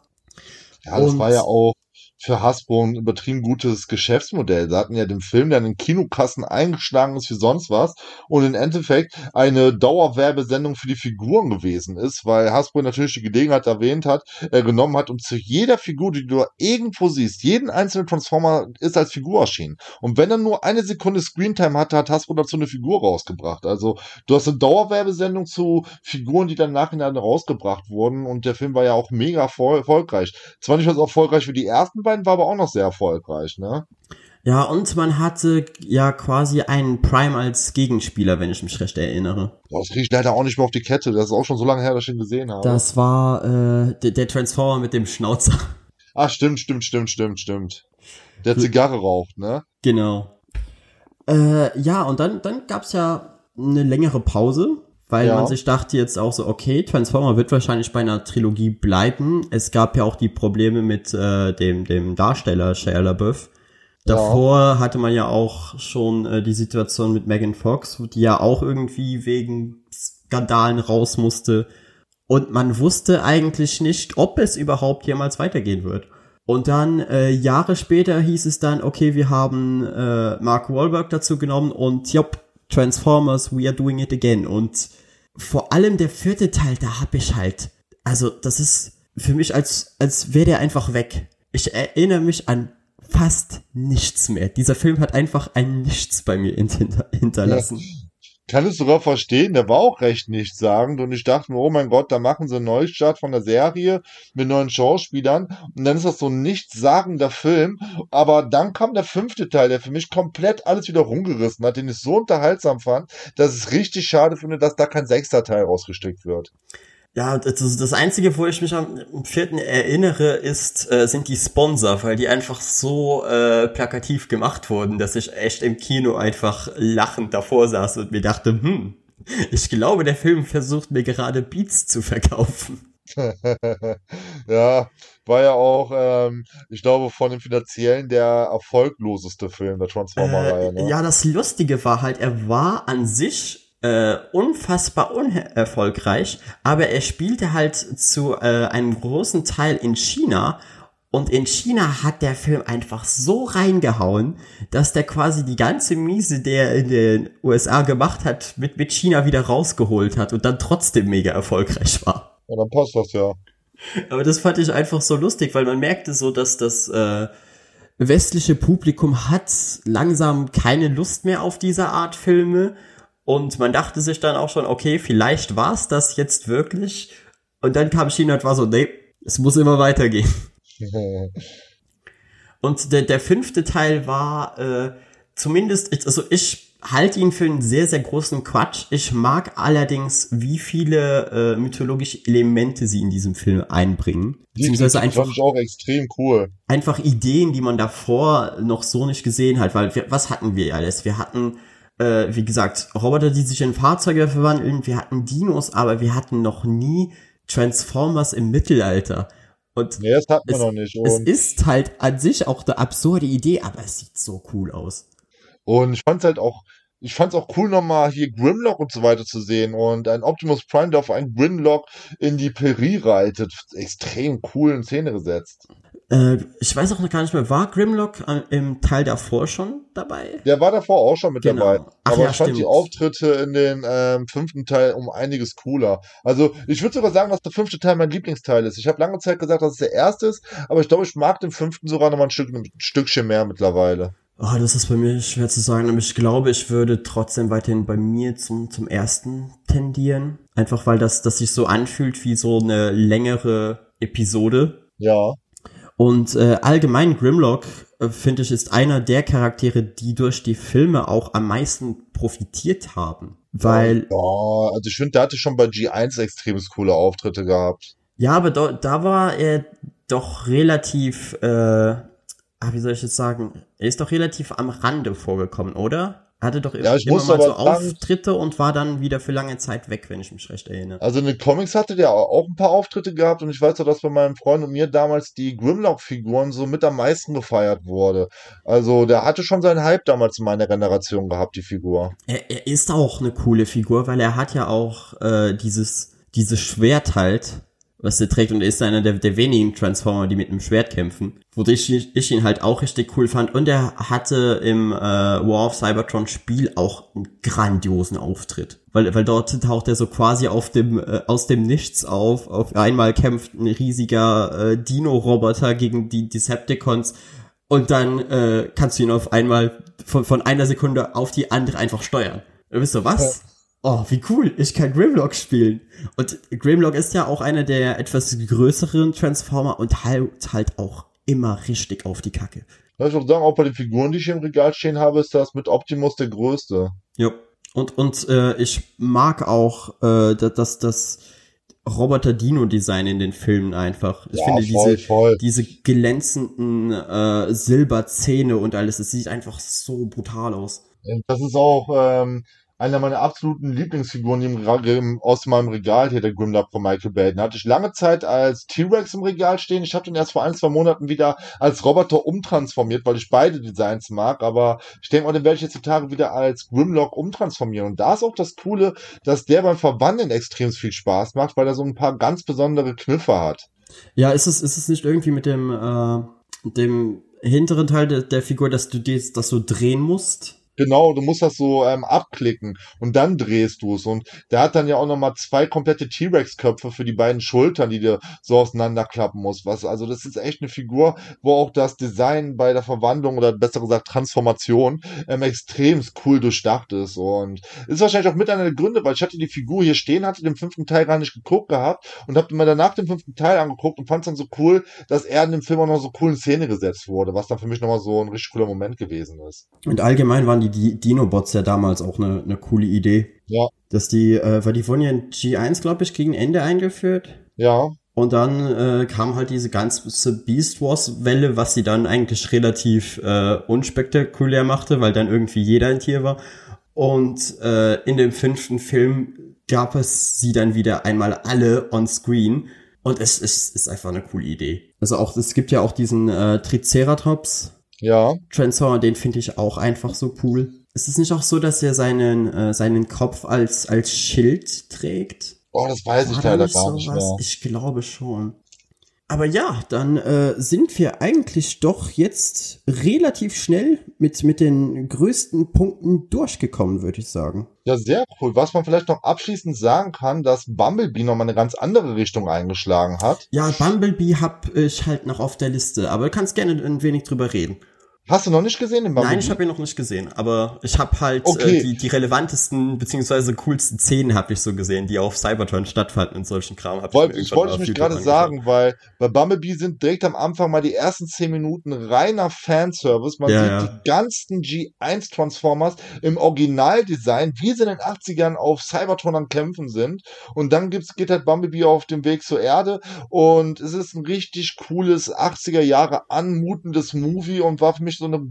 Ja, das und war ja auch für Hasbro ein übertrieben gutes Geschäftsmodell. Sie hatten ja den Film, der in den Kinokassen eingeschlagen ist wie sonst was und im Endeffekt eine Dauerwerbesendung für die Figuren gewesen ist, weil Hasbro natürlich die Gelegenheit erwähnt hat, äh, genommen hat, um zu jeder Figur, die du irgendwo siehst, jeden einzelnen Transformer ist als Figur erschienen. Und wenn er nur eine Sekunde Screentime hatte, hat Hasbro dazu eine Figur rausgebracht. Also du hast eine Dauerwerbesendung zu Figuren, die dann nachhinein rausgebracht wurden und der Film war ja auch mega erfolgreich. Zwar nicht so erfolgreich wie die ersten beiden, beiden war aber auch noch sehr erfolgreich, ne?
Ja, und man hatte ja quasi einen Prime als Gegenspieler, wenn ich mich recht erinnere.
Das kriege ich leider auch nicht mehr auf die Kette. Das ist auch schon so lange her, dass ich ihn gesehen habe.
Das war äh, der, der Transformer mit dem Schnauzer.
Ach, stimmt, stimmt, stimmt, stimmt, stimmt. Der Zigarre raucht, ne?
Genau. Äh, ja, und dann, dann gab's ja eine längere Pause weil ja. man sich dachte jetzt auch so, okay, Transformer wird wahrscheinlich bei einer Trilogie bleiben. Es gab ja auch die Probleme mit äh, dem, dem Darsteller Shia LaBeouf. Davor ja. hatte man ja auch schon äh, die Situation mit Megan Fox, die ja auch irgendwie wegen Skandalen raus musste. Und man wusste eigentlich nicht, ob es überhaupt jemals weitergehen wird. Und dann äh, Jahre später hieß es dann, okay, wir haben äh, Mark Wahlberg dazu genommen und jopp, Transformers, we are doing it again. Und vor allem der vierte Teil, da hab ich halt, also das ist für mich als, als wäre der einfach weg. Ich erinnere mich an fast nichts mehr. Dieser Film hat einfach ein Nichts bei mir hinter, hinterlassen.
Kann es sogar verstehen, der war auch recht nichtssagend und ich dachte mir, oh mein Gott, da machen sie einen Neustart von der Serie mit neuen Schauspielern und dann ist das so ein nichtssagender Film, aber dann kam der fünfte Teil, der für mich komplett alles wieder rumgerissen hat, den ich so unterhaltsam fand, dass es richtig schade finde, dass da kein sechster Teil rausgesteckt wird.
Ja, das, das Einzige, wo ich mich am vierten erinnere, ist, äh, sind die Sponsor, weil die einfach so äh, plakativ gemacht wurden, dass ich echt im Kino einfach lachend davor saß und mir dachte, hm, ich glaube, der Film versucht mir gerade Beats zu verkaufen.
ja, war ja auch, ähm, ich glaube, von dem finanziellen der erfolgloseste Film der Transformer-Reihe.
Äh, ne? Ja, das Lustige war halt, er war an sich äh, unfassbar unerfolgreich, aber er spielte halt zu äh, einem großen Teil in China und in China hat der Film einfach so reingehauen, dass der quasi die ganze Miese, der in den USA gemacht hat, mit, mit China wieder rausgeholt hat und dann trotzdem mega erfolgreich war.
Ja, dann passt das ja.
Aber das fand ich einfach so lustig, weil man merkte so, dass das äh, westliche Publikum hat langsam keine Lust mehr auf diese Art Filme und man dachte sich dann auch schon, okay, vielleicht war es das jetzt wirklich. Und dann kam China und war so, nee, es muss immer weitergehen. und der, der fünfte Teil war äh, zumindest, also ich halte ihn für einen sehr, sehr großen Quatsch. Ich mag allerdings, wie viele äh, mythologische Elemente sie in diesem Film einbringen.
Beziehungsweise einfach, fand ich auch extrem cool.
Einfach Ideen, die man davor noch so nicht gesehen hat. Weil wir, was hatten wir alles? Wir hatten äh, wie gesagt, Roboter, die sich in Fahrzeuge verwandeln. Wir hatten Dinos, aber wir hatten noch nie Transformers im Mittelalter. Und
nee, das hatten wir noch nicht.
Und es ist halt an sich auch eine absurde Idee, aber es sieht so cool aus.
Und ich fand's halt auch, ich fand's auch cool, nochmal hier Grimlock und so weiter zu sehen und ein Optimus Prime, der auf einen Grimlock in die Peri reitet. Extrem cool in Szene gesetzt.
Äh, ich weiß auch gar nicht mehr, war Grimlock äh, im Teil davor schon dabei?
Der war davor auch schon mit genau. dabei. Ach, Aber ja, ich fand stimmt. die Auftritte in den ähm, fünften Teil um einiges cooler. Also ich würde sogar sagen, dass der fünfte Teil mein Lieblingsteil ist. Ich habe lange Zeit gesagt, dass es der erste ist, aber ich glaube, ich mag den fünften sogar noch mal ein, Stück, ein Stückchen mehr mittlerweile.
Oh, das ist bei mir schwer zu sagen, aber ich glaube, ich würde trotzdem weiterhin bei mir zum, zum ersten tendieren. Einfach weil das, das sich so anfühlt wie so eine längere Episode.
Ja.
Und äh, allgemein Grimlock, äh, finde ich, ist einer der Charaktere, die durch die Filme auch am meisten profitiert haben. Weil.
Ja, also ich finde, der hatte schon bei G1 extrem coole Auftritte gehabt.
Ja, aber da, da war er doch relativ, äh, ah, wie soll ich jetzt sagen, er ist doch relativ am Rande vorgekommen, oder? Hatte doch
ja,
immer mal so Auftritte und war dann wieder für lange Zeit weg, wenn ich mich recht erinnere.
Also in den Comics hatte der auch ein paar Auftritte gehabt und ich weiß auch, dass bei meinem Freund und mir damals die Grimlock-Figuren so mit am meisten gefeiert wurde. Also der hatte schon seinen Hype damals in meiner Generation gehabt, die Figur.
Er, er ist auch eine coole Figur, weil er hat ja auch äh, dieses, dieses Schwert halt, was er trägt und ist einer der, der wenigen Transformer, die mit einem Schwert kämpfen. Wo ich, ich ihn halt auch richtig cool fand. Und er hatte im äh, War of Cybertron Spiel auch einen grandiosen Auftritt. Weil, weil dort taucht er so quasi auf dem, äh, aus dem Nichts auf. Auf einmal kämpft ein riesiger äh, Dino-Roboter gegen die Decepticons. Und dann äh, kannst du ihn auf einmal von, von einer Sekunde auf die andere einfach steuern. Und wisst ihr was? Oh, wie cool, ich kann Grimlock spielen. Und Grimlock ist ja auch einer der etwas größeren Transformer und halt halt auch immer richtig auf die Kacke.
Ja, ich würde sagen, auch bei den Figuren, die ich im Regal stehen habe, ist das mit Optimus der größte.
Ja. Und, und äh, ich mag auch äh, das, das Roboter-Dino-Design in den Filmen einfach. Ich
Ja,
finde
voll,
diese,
voll.
diese glänzenden äh, Silberzähne und alles, es sieht einfach so brutal aus.
Das ist auch ähm, einer meiner absoluten Lieblingsfiguren die im, aus meinem Regal hier, der Grimlock von Michael Bay. Den hatte ich lange Zeit als T-Rex im Regal stehen. Ich habe den erst vor ein, zwei Monaten wieder als Roboter umtransformiert, weil ich beide Designs mag. Aber ich denke mal, den werde ich jetzt die Tage wieder als Grimlock umtransformieren. Und da ist auch das Coole, dass der beim Verwandeln extrem viel Spaß macht, weil er so ein paar ganz besondere Kniffe hat.
Ja, ist es, ist es nicht irgendwie mit dem, äh, dem hinteren Teil der, der Figur, dass du das, das so drehen musst?
Genau, du musst das so ähm, abklicken und dann drehst du es. Und der hat dann ja auch nochmal zwei komplette T-Rex-Köpfe für die beiden Schultern, die du so auseinanderklappen musst. Was, also das ist echt eine Figur, wo auch das Design bei der Verwandlung oder besser gesagt Transformation ähm, extrem cool durchdacht ist. Und ist wahrscheinlich auch mit einer der Gründe, weil ich hatte die Figur hier stehen, hatte den fünften Teil gar nicht geguckt gehabt und habe mir danach den fünften Teil angeguckt und fand es dann so cool, dass er in dem Film auch noch so cool in Szene gesetzt wurde, was dann für mich nochmal so ein richtig cooler Moment gewesen ist.
Und allgemein waren die, die Dino-Bots ja damals auch eine, eine coole Idee.
Ja.
Dass die, äh, weil die wurden ja in G1, glaube ich, gegen Ende eingeführt.
Ja,
Und dann äh, kam halt diese ganze Beast Wars Welle, was sie dann eigentlich relativ äh, unspektakulär machte, weil dann irgendwie jeder ein Tier war. Und äh, in dem fünften Film gab es sie dann wieder einmal alle on screen. Und es ist, ist einfach eine coole Idee. Also auch, es gibt ja auch diesen äh, Triceratops
ja.
Transformer, den finde ich auch einfach so cool. Ist es nicht auch so, dass er seinen, äh, seinen Kopf als, als Schild trägt?
Oh, das weiß ich
War da
leider
nicht
gar nicht
sowas?
mehr.
Ich glaube schon. Aber ja, dann äh, sind wir eigentlich doch jetzt relativ schnell mit, mit den größten Punkten durchgekommen, würde ich sagen.
Ja, sehr cool. Was man vielleicht noch abschließend sagen kann, dass Bumblebee nochmal eine ganz andere Richtung eingeschlagen hat.
Ja, Bumblebee hab ich halt noch auf der Liste, aber du kannst gerne ein wenig drüber reden.
Hast du noch nicht gesehen den Bumblebee?
Nein, ich habe ihn noch nicht gesehen, aber ich habe halt
Okay.
äh, die, die relevantesten beziehungsweise coolsten Szenen habe ich so gesehen, die auf Cybertron stattfanden in solchen Kram. Hab
Wollte,
mir
ich wollte mich gerade sagen, weil bei Bumblebee sind direkt am Anfang mal die ersten 10 Minuten reiner Fanservice. Man
Ja,
sieht
ja.
die ganzen G1 Transformers im Originaldesign, wie sie in den 80ern auf Cybertron am Kämpfen sind. Und dann gibt's, geht halt Bumblebee auf dem Weg zur Erde und es ist ein richtig cooles 80er Jahre anmutendes Movie und war für mich so eine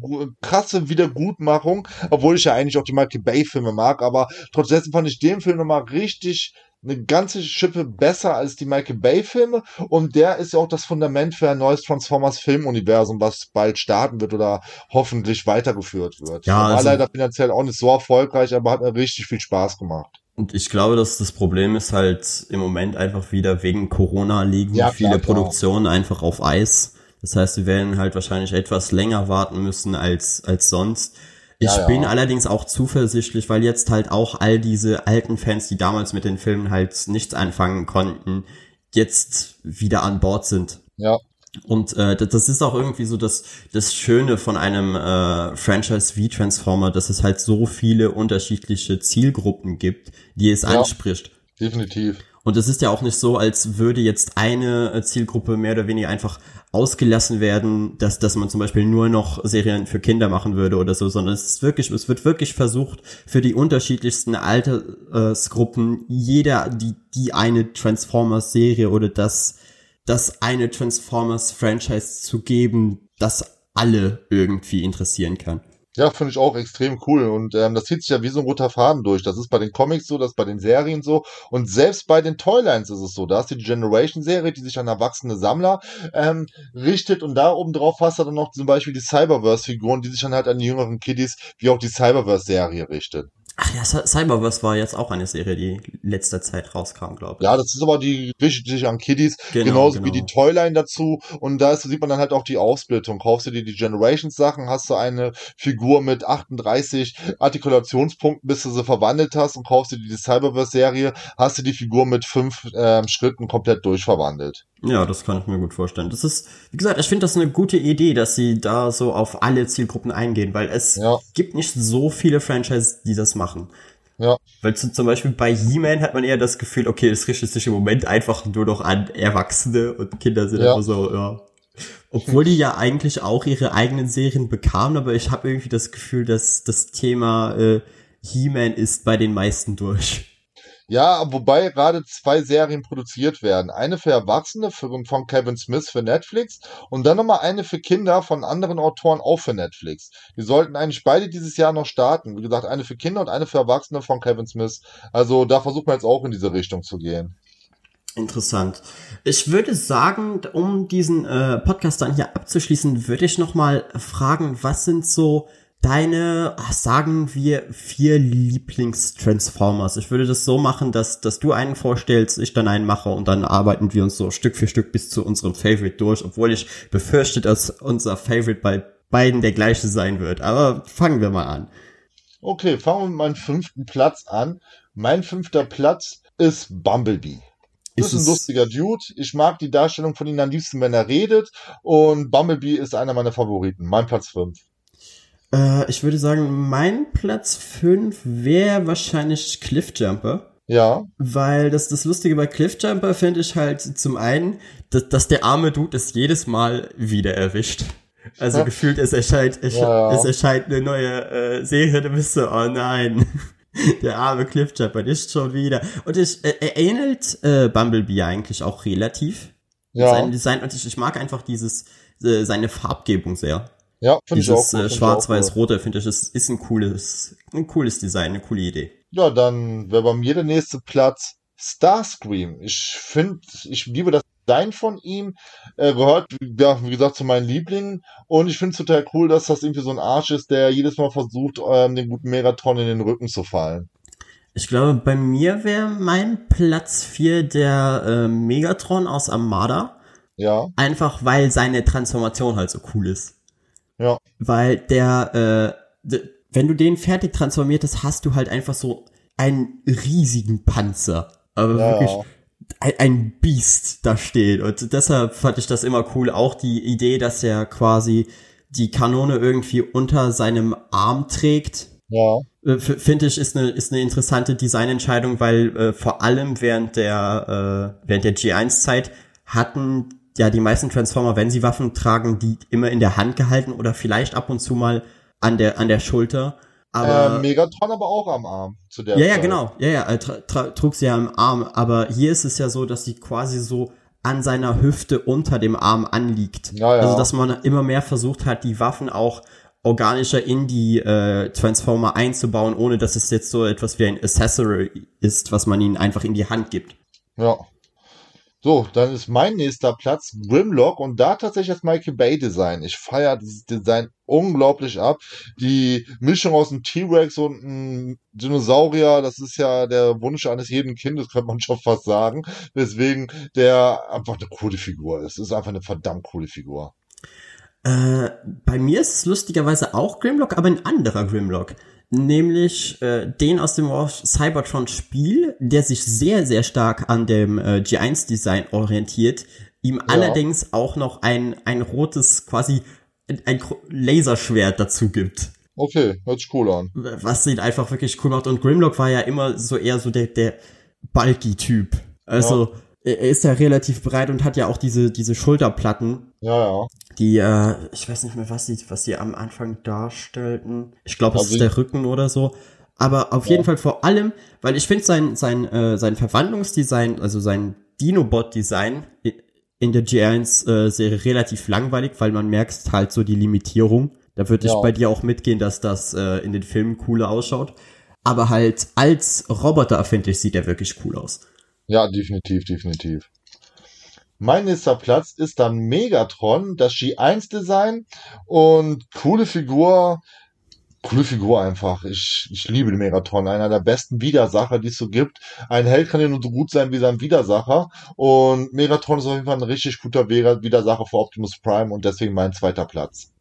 krasse Wiedergutmachung, obwohl ich ja eigentlich auch die Michael Bay Filme mag, aber trotzdem fand ich den Film nochmal richtig eine ganze Schippe besser als die Michael Bay Filme und der ist ja auch das Fundament für ein neues Transformers Filmuniversum, was bald starten wird oder hoffentlich weitergeführt wird.
Ja,
war
also-
leider finanziell auch nicht so erfolgreich, aber hat mir richtig viel Spaß gemacht.
Und ich glaube, dass das Problem ist halt im Moment einfach wieder wegen Corona liegen
Ja,
viele
klar, klar.
Produktionen einfach auf Eis. Das heißt, wir werden halt wahrscheinlich etwas länger warten müssen als, als sonst. Ich
Ja, ja.
bin allerdings auch zuversichtlich, weil jetzt halt auch all diese alten Fans, die damals mit den Filmen halt nichts anfangen konnten, jetzt wieder an Bord sind.
Ja.
Und äh, das- ist auch irgendwie so das, das Schöne von einem äh, Franchise wie Transformer, dass es halt so viele unterschiedliche Zielgruppen gibt, die es
Ja.
anspricht.
Definitiv.
Und es ist ja auch nicht so, als würde jetzt eine äh, Zielgruppe mehr oder weniger einfach ausgelassen werden, dass, dass man zum Beispiel nur noch Serien für Kinder machen würde oder so, sondern es ist wirklich, es wird wirklich versucht, für die unterschiedlichsten Altersgruppen jeder, die, die eine Transformers-Serie oder das, das eine Transformers-Franchise zu geben, das alle irgendwie interessieren kann.
Ja, finde ich auch extrem cool. Und ähm, das zieht sich ja wie so ein roter Faden durch. Das ist bei den Comics so, das ist bei den Serien so. Und selbst bei den Toylines ist es so. Da du die Generation-Serie, die sich an erwachsene Sammler ähm, richtet. Und da oben drauf hast du dann noch zum Beispiel die Cyberverse-Figuren, die sich dann halt an die jüngeren Kiddies, wie auch die Cyberverse-Serie richtet.
Ach ja, Cyberverse war jetzt auch eine Serie, die letzter Zeit rauskam, glaube ich.
Ja, das ist aber die richtet sich an Kiddies, genau, genauso genau. wie die Toyline dazu. Und da ist, sieht man dann halt auch die Aufsplittung. Kaufst du dir die Generations Sachen, hast du eine Figur mit 38 Artikulationspunkten, bis du sie verwandelt hast und kaufst du dir die Cyberverse Serie, hast du die Figur mit fünf ähm, Schritten komplett durchverwandelt.
Ja, das kann ich mir gut vorstellen. Das ist, wie gesagt, ich finde das eine gute Idee, dass sie da so auf alle Zielgruppen eingehen, weil es ja. gibt nicht so viele Franchises, die das machen. Ja. Weil zum Beispiel bei He-Man hat man eher das Gefühl, okay, es richtet sich im Moment einfach nur noch an Erwachsene und Kinder sind ja. einfach so, ja. Obwohl die ja eigentlich auch ihre eigenen Serien bekamen, aber ich habe irgendwie das Gefühl, dass das Thema äh, He-Man ist bei den meisten durch.
Ja, wobei gerade zwei Serien produziert werden. Eine für Erwachsene von Kevin Smith für Netflix und dann nochmal eine für Kinder von anderen Autoren auch für Netflix. Die sollten eigentlich beide dieses Jahr noch starten. Wie gesagt, eine für Kinder und eine für Erwachsene von Kevin Smith. Also da versucht man jetzt auch in diese Richtung zu gehen.
Interessant. Ich würde sagen, um diesen äh, Podcast dann hier abzuschließen, würde ich nochmal fragen, was sind so deine, sagen wir, vier Lieblings-Transformers. Ich würde das so machen, dass, dass du einen vorstellst, ich dann einen mache und dann arbeiten wir uns so Stück für Stück bis zu unserem Favorite durch, obwohl ich befürchte, dass unser Favorite bei beiden der gleiche sein wird. Aber fangen wir mal an.
Okay, fangen wir mit meinem fünften Platz an. Mein fünfter Platz ist Bumblebee. Ist, ist ein lustiger Dude. Ich mag die Darstellung von ihm am liebsten, wenn er redet. Und Bumblebee ist einer meiner Favoriten. Mein Platz fünf.
Äh, ich würde sagen, mein Platz 5 wäre wahrscheinlich Cliffjumper.
Ja.
Weil das, das Lustige bei Cliffjumper finde ich halt zum einen, dass, dass der arme Dude es jedes Mal wieder erwischt. Also ja. gefühlt, es erscheint, es, ja. es erscheint eine neue äh, Serie, du bist so, oh nein. der arme Cliffjumper ist schon wieder. Und ich, äh, er ähnelt äh, Bumblebee eigentlich auch relativ. Ja. Sein Design, und ich, ich mag einfach dieses, äh, seine Farbgebung sehr.
Ja, finde ich auch.
Äh, Schwarz-Weiß-Rote finde ich, ist, ist ein cooles, ein cooles Design, eine coole Idee.
Ja, dann wäre bei mir der nächste Platz Starscream. Ich finde, ich liebe das Design von ihm. Er gehört, ja, wie gesagt, zu meinen Lieblingen. Und ich finde es total cool, dass das irgendwie so ein Arsch ist, der jedes Mal versucht, ähm, den guten Megatron in den Rücken zu fallen.
Ich glaube, bei mir wäre mein Platz 4 der äh, Megatron aus Armada.
Ja.
Einfach weil seine Transformation halt so cool ist.
Ja.
Weil der, äh, wenn du den fertig transformiertest, hast du halt einfach so einen riesigen Panzer. Aber ja. wirklich ein, ein Biest da steht. Und deshalb fand ich das immer cool. Auch die Idee, dass er quasi die Kanone irgendwie unter seinem Arm trägt.
Ja.
Äh, finde ich, ist eine, ist eine interessante Designentscheidung, weil äh, vor allem während der, äh, während der G1-Zeit hatten ja die meisten Transformer, wenn sie Waffen tragen, die immer in der Hand gehalten oder vielleicht ab und zu mal an der an der Schulter. Aber
äh, Megatron aber auch am Arm
zu der Ja, Zeit. ja, genau. Ja, ja, trug sie ja am Arm, aber hier ist es ja so, dass sie quasi so an seiner Hüfte unter dem Arm anliegt.
Ja, ja.
Also dass man immer mehr versucht hat, die Waffen auch organischer in die äh, Transformer einzubauen, ohne dass es jetzt so etwas wie ein Accessory ist, was man ihnen einfach in die Hand gibt.
Ja. So, dann ist mein nächster Platz Grimlock und da tatsächlich das Michael Bay Design. Ich feiere dieses Design unglaublich ab. Die Mischung aus einem T-Rex und einem Dinosaurier, das ist ja der Wunsch eines jeden Kindes, könnte man schon fast sagen. Deswegen der einfach eine coole Figur ist. Ist einfach eine verdammt coole Figur.
Äh, bei mir ist es lustigerweise auch Grimlock, aber ein anderer Grimlock nämlich äh, den aus dem Cybertron Spiel, der sich sehr, sehr stark an dem äh, G1-Design orientiert, ihm ja. allerdings auch noch ein, ein rotes, quasi ein Laserschwert dazu gibt.
Okay, hört sich cool an.
Was ihn einfach wirklich cool macht. Und Grimlock war ja immer so eher so der, der bulky Typ. Also er ist ja relativ breit und hat ja auch diese, diese Schulterplatten,
Ja, ja.
Die, äh, ich weiß nicht mehr, was die, was die am Anfang darstellten. Ich glaube, es ist der Rücken oder so. Aber auf jeden Fall vor allem, weil ich finde sein, sein, äh, sein Verwandlungsdesign, also sein Dinobot-Design in der G1-Serie relativ langweilig, weil man merkt halt so die Limitierung. Da würde ich
Ja.
bei dir auch mitgehen, dass das äh, in den Filmen cooler ausschaut. Aber halt als Roboter, finde ich, sieht er wirklich cool aus.
Ja, definitiv, definitiv. Mein nächster Platz ist dann Megatron, das G1-Design und coole Figur. Coole Figur einfach. Ich, ich liebe den Megatron. Einer der besten Widersacher, die es so gibt. Ein Held kann ja nur so gut sein wie sein Widersacher. Und Megatron ist auf jeden Fall ein richtig guter Wider- Widersacher für Optimus Prime und deswegen mein zweiter Platz.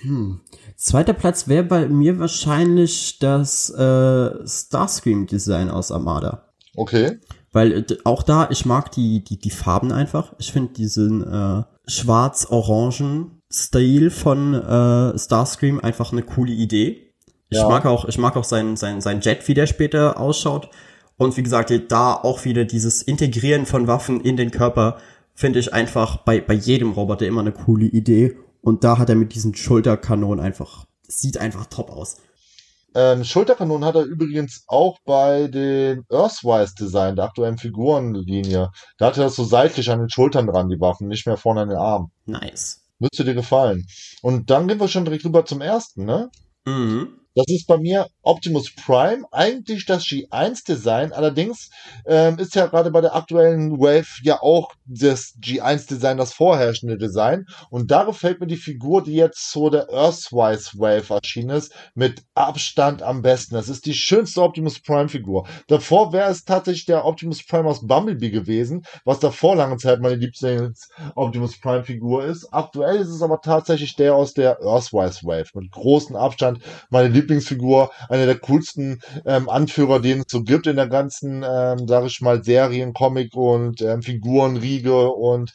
Hm. Zweiter Platz wäre bei mir wahrscheinlich das äh, Starscream-Design aus Armada.
Okay.
Weil äh, auch da, ich mag die, die, die Farben einfach. Ich finde diesen äh, schwarz-orangen Stil von äh, Starscream einfach eine coole Idee. Ich
Ja.
mag auch, ich mag auch sein, sein, sein Jet, wie der später ausschaut. Und wie gesagt, da auch wieder dieses Integrieren von Waffen in den Körper finde ich einfach bei, bei jedem Roboter immer eine coole Idee. Und da hat er mit diesen Schulterkanonen einfach, sieht einfach top aus.
Ähm, Schulterkanonen hat er übrigens auch bei dem Earthwise Design, der aktuellen Figurenlinie. Da hat er das so seitlich an den Schultern dran, die Waffen, nicht mehr vorne an den Armen.
Nice.
Müsste dir gefallen. Und dann gehen wir schon direkt rüber zum ersten, ne?
Mhm.
Das ist bei mir Optimus Prime, eigentlich das G1-Design. Allerdings ähm, ist ja gerade bei der aktuellen Wave ja auch das G1-Design das vorherrschende Design. Und da gefällt mir die Figur, die jetzt zu der Earthwise Wave erschienen ist, mit Abstand am besten. Das ist die schönste Optimus Prime-Figur. Davor wäre es tatsächlich der Optimus Prime aus Bumblebee gewesen, was davor lange Zeit meine Lieblings-Optimus Prime-Figur ist. Aktuell ist es aber tatsächlich der aus der Earthwise Wave. Mit großem Abstand meine Lieblingsfigur, einer der coolsten ähm, Anführer, den es so gibt in der ganzen, ähm, sage ich mal, Serien, Comic und ähm, Figurenriege und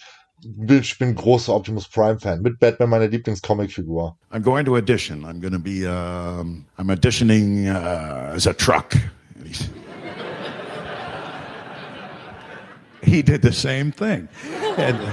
ich bin großer Optimus Prime-Fan. Mit Batman meine Lieblingscomic-Figur.
I'm going to audition. I'm going to be, um, I'm auditioning uh, as a truck. He did the same thing. And uh,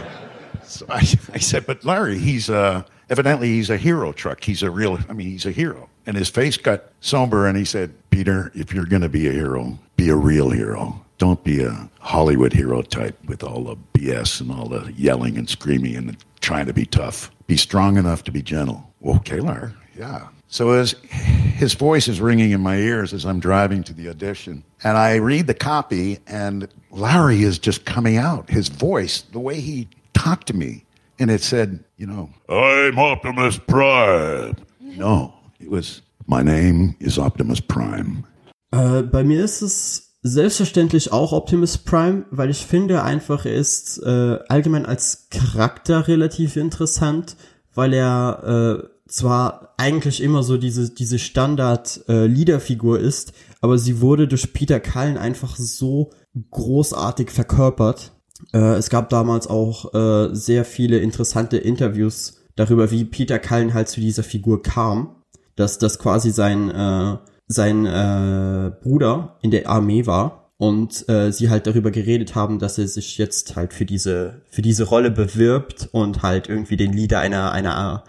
so I, I said, but Larry, he's uh, evidently he's a hero truck. He's a real, I mean, he's a hero. And his face got somber and he said, Peter, if you're going to be a hero, be a real hero. Don't be a Hollywood hero type with all the BS and all the yelling and screaming and trying to be tough. Be strong enough to be gentle. Okay, Larry. Yeah. So as his voice is ringing in my ears as I'm driving to the audition, and I read the copy, and Larry is just coming out. His voice, the way he talked to me, and it said, you know, I'm Optimus Prime. No, it was, my name is Optimus Prime.
Äh, bei mir ist es selbstverständlich auch Optimus Prime, weil ich finde einfach, er ist äh, allgemein als Charakter relativ interessant, weil er äh, zwar eigentlich immer so diese, diese Standard-Leader-Figur ist, aber sie wurde durch Peter Cullen einfach so großartig verkörpert. Äh, es gab damals auch äh, sehr viele interessante Interviews darüber, wie Peter Cullen halt zu dieser Figur kam, dass das quasi sein äh, sein äh, Bruder in der Armee war und äh, sie halt darüber geredet haben, dass er sich jetzt halt für diese für diese Rolle bewirbt und halt irgendwie den Leader einer einer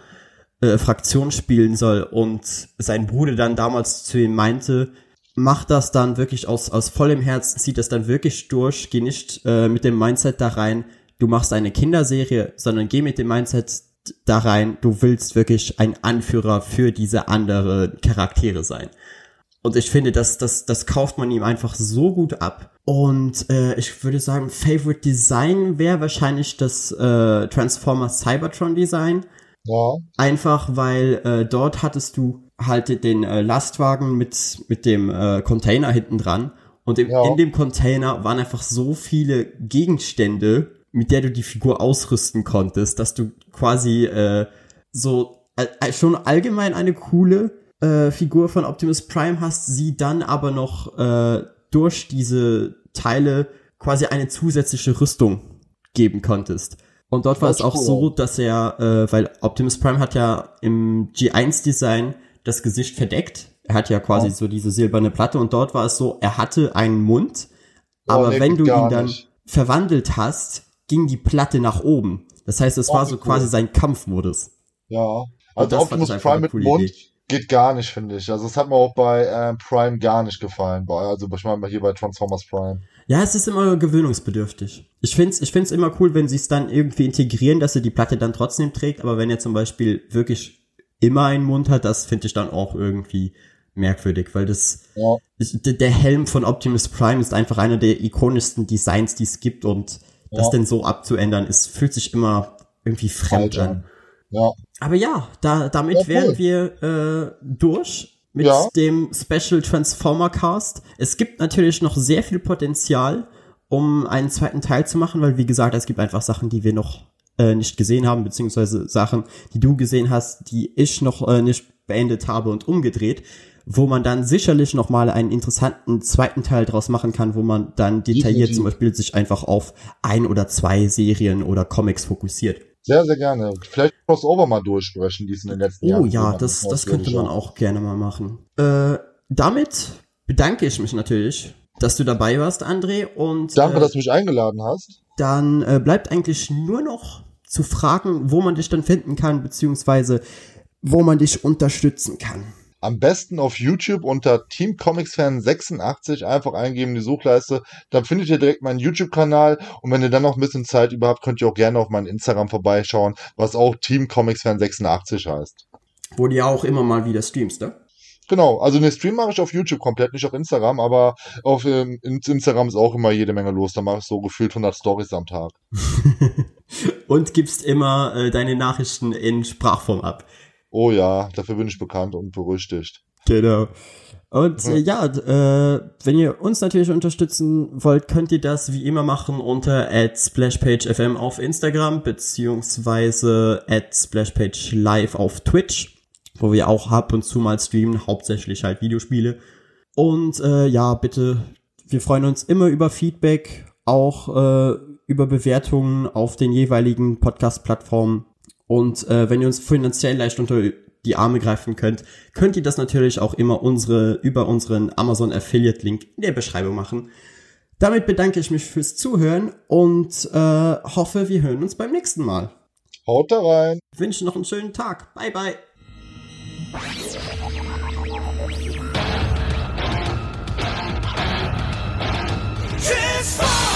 äh, Fraktion spielen soll. Und sein Bruder dann damals zu ihm meinte, mach das dann wirklich aus aus vollem Herzen, zieht das dann wirklich durch, geh nicht äh, mit dem Mindset da rein, du machst eine Kinderserie, sondern geh mit dem Mindset da rein, du willst wirklich ein Anführer für diese andere Charaktere sein. Und ich finde, das, das, das kauft man ihm einfach so gut ab. Und äh, ich würde sagen, Favorite Design wäre wahrscheinlich das äh, Transformers Cybertron Design.
Ja.
Einfach weil äh, dort hattest du halt den äh, Lastwagen mit, mit dem äh, Container hinten dran. Und im,
Ja.
in dem Container waren einfach so viele Gegenstände, mit der du die Figur ausrüsten konntest, dass du quasi äh, so äh, schon allgemein eine coole äh, Figur von Optimus Prime hast, sie dann aber noch äh, durch diese Teile quasi eine zusätzliche Rüstung geben konntest. Und dort war es auch
cool.
so, dass er, äh, weil Optimus Prime hat ja im G1-Design das Gesicht verdeckt. Er hat ja quasi
Ja.
so diese silberne Platte und dort war es so, er hatte einen Mund, aber
nee,
wenn du ihn dann,
nicht.
verwandelt hast, ging die Platte nach oben. Das heißt, es
Oh,
war so
cool.
quasi sein Kampfmodus.
Ja.
Das
Also
fand
Optimus Prime mit Mund
Idee.
geht gar nicht, finde ich. Also das hat mir auch bei ähm, Prime gar nicht gefallen. Bei, also ich meine hier bei Transformers Prime.
Ja, es ist immer gewöhnungsbedürftig. Ich find's, ich find's immer cool, wenn sie es dann irgendwie integrieren, dass er die Platte dann trotzdem trägt, aber wenn er zum Beispiel wirklich immer einen Mund hat, das finde ich dann auch irgendwie merkwürdig, weil das,
Ja.
der Helm von Optimus Prime ist einfach einer der ikonischsten Designs, die es gibt und das
Ja.
denn so abzuändern, ist, fühlt sich immer irgendwie fremd an.
an. Ja.
Aber ja, da, damit
Ja, cool.
wären wir äh, durch mit
Ja.
dem Special Transformer Cast. Es gibt natürlich noch sehr viel Potenzial, um einen zweiten Teil zu machen, weil wie gesagt, es gibt einfach Sachen, die wir noch äh, nicht gesehen haben, beziehungsweise Sachen, die du gesehen hast, die ich noch äh, nicht beendet habe und umgedreht, wo man dann sicherlich noch mal einen interessanten zweiten Teil draus machen kann, wo man dann detailliert zum Beispiel sich einfach auf ein oder zwei Serien oder Comics fokussiert.
Sehr, sehr gerne. Vielleicht Crossover mal durchsprechen, die es in den letzten Jahren
Oh ja, das, das könnte man auch gerne mal machen. Äh, damit bedanke ich mich natürlich, dass du dabei warst, André. Und
Danke,
äh,
dass du mich eingeladen hast.
dann äh, bleibt eigentlich nur noch zu fragen, wo man dich dann finden kann, beziehungsweise wo man dich unterstützen kann.
Am besten auf YouTube unter Team Comics Fan 86 einfach eingeben in die Suchleiste. Dann findet ihr direkt meinen YouTube-Kanal. Und wenn ihr dann noch ein bisschen Zeit über habt, könnt ihr auch gerne auf meinen Instagram vorbeischauen, was auch Team Comics Fan 86 heißt.
Wo du ja auch immer mal wieder streamst, ne?
Genau, also den Stream mache ich auf YouTube komplett, nicht auf Instagram, aber auf ähm, in- Instagram ist auch immer jede Menge los. Da mache ich so gefühlt 100 Stories am Tag.
Und gibst immer äh, deine Nachrichten in Sprachform ab.
Oh ja, dafür bin ich bekannt und berüchtigt.
Genau. Und äh, ja, äh, wenn ihr uns natürlich unterstützen wollt, könnt ihr das wie immer machen unter @splashpagefm auf Instagram beziehungsweise @splashpagelive auf Twitch, wo wir auch ab und zu mal streamen, hauptsächlich halt Videospiele. Und äh, ja, bitte, wir freuen uns immer über Feedback, auch äh, über Bewertungen auf den jeweiligen Podcast-Plattformen. Und äh, wenn ihr uns finanziell leicht unter die Arme greifen könnt, könnt ihr das natürlich auch immer unsere, über unseren Amazon Affiliate Link in der Beschreibung machen. Damit bedanke ich mich fürs Zuhören und äh, hoffe, wir hören uns beim nächsten Mal.
Haut da rein!
Ich wünsche noch einen schönen Tag. Bye bye.
Transform!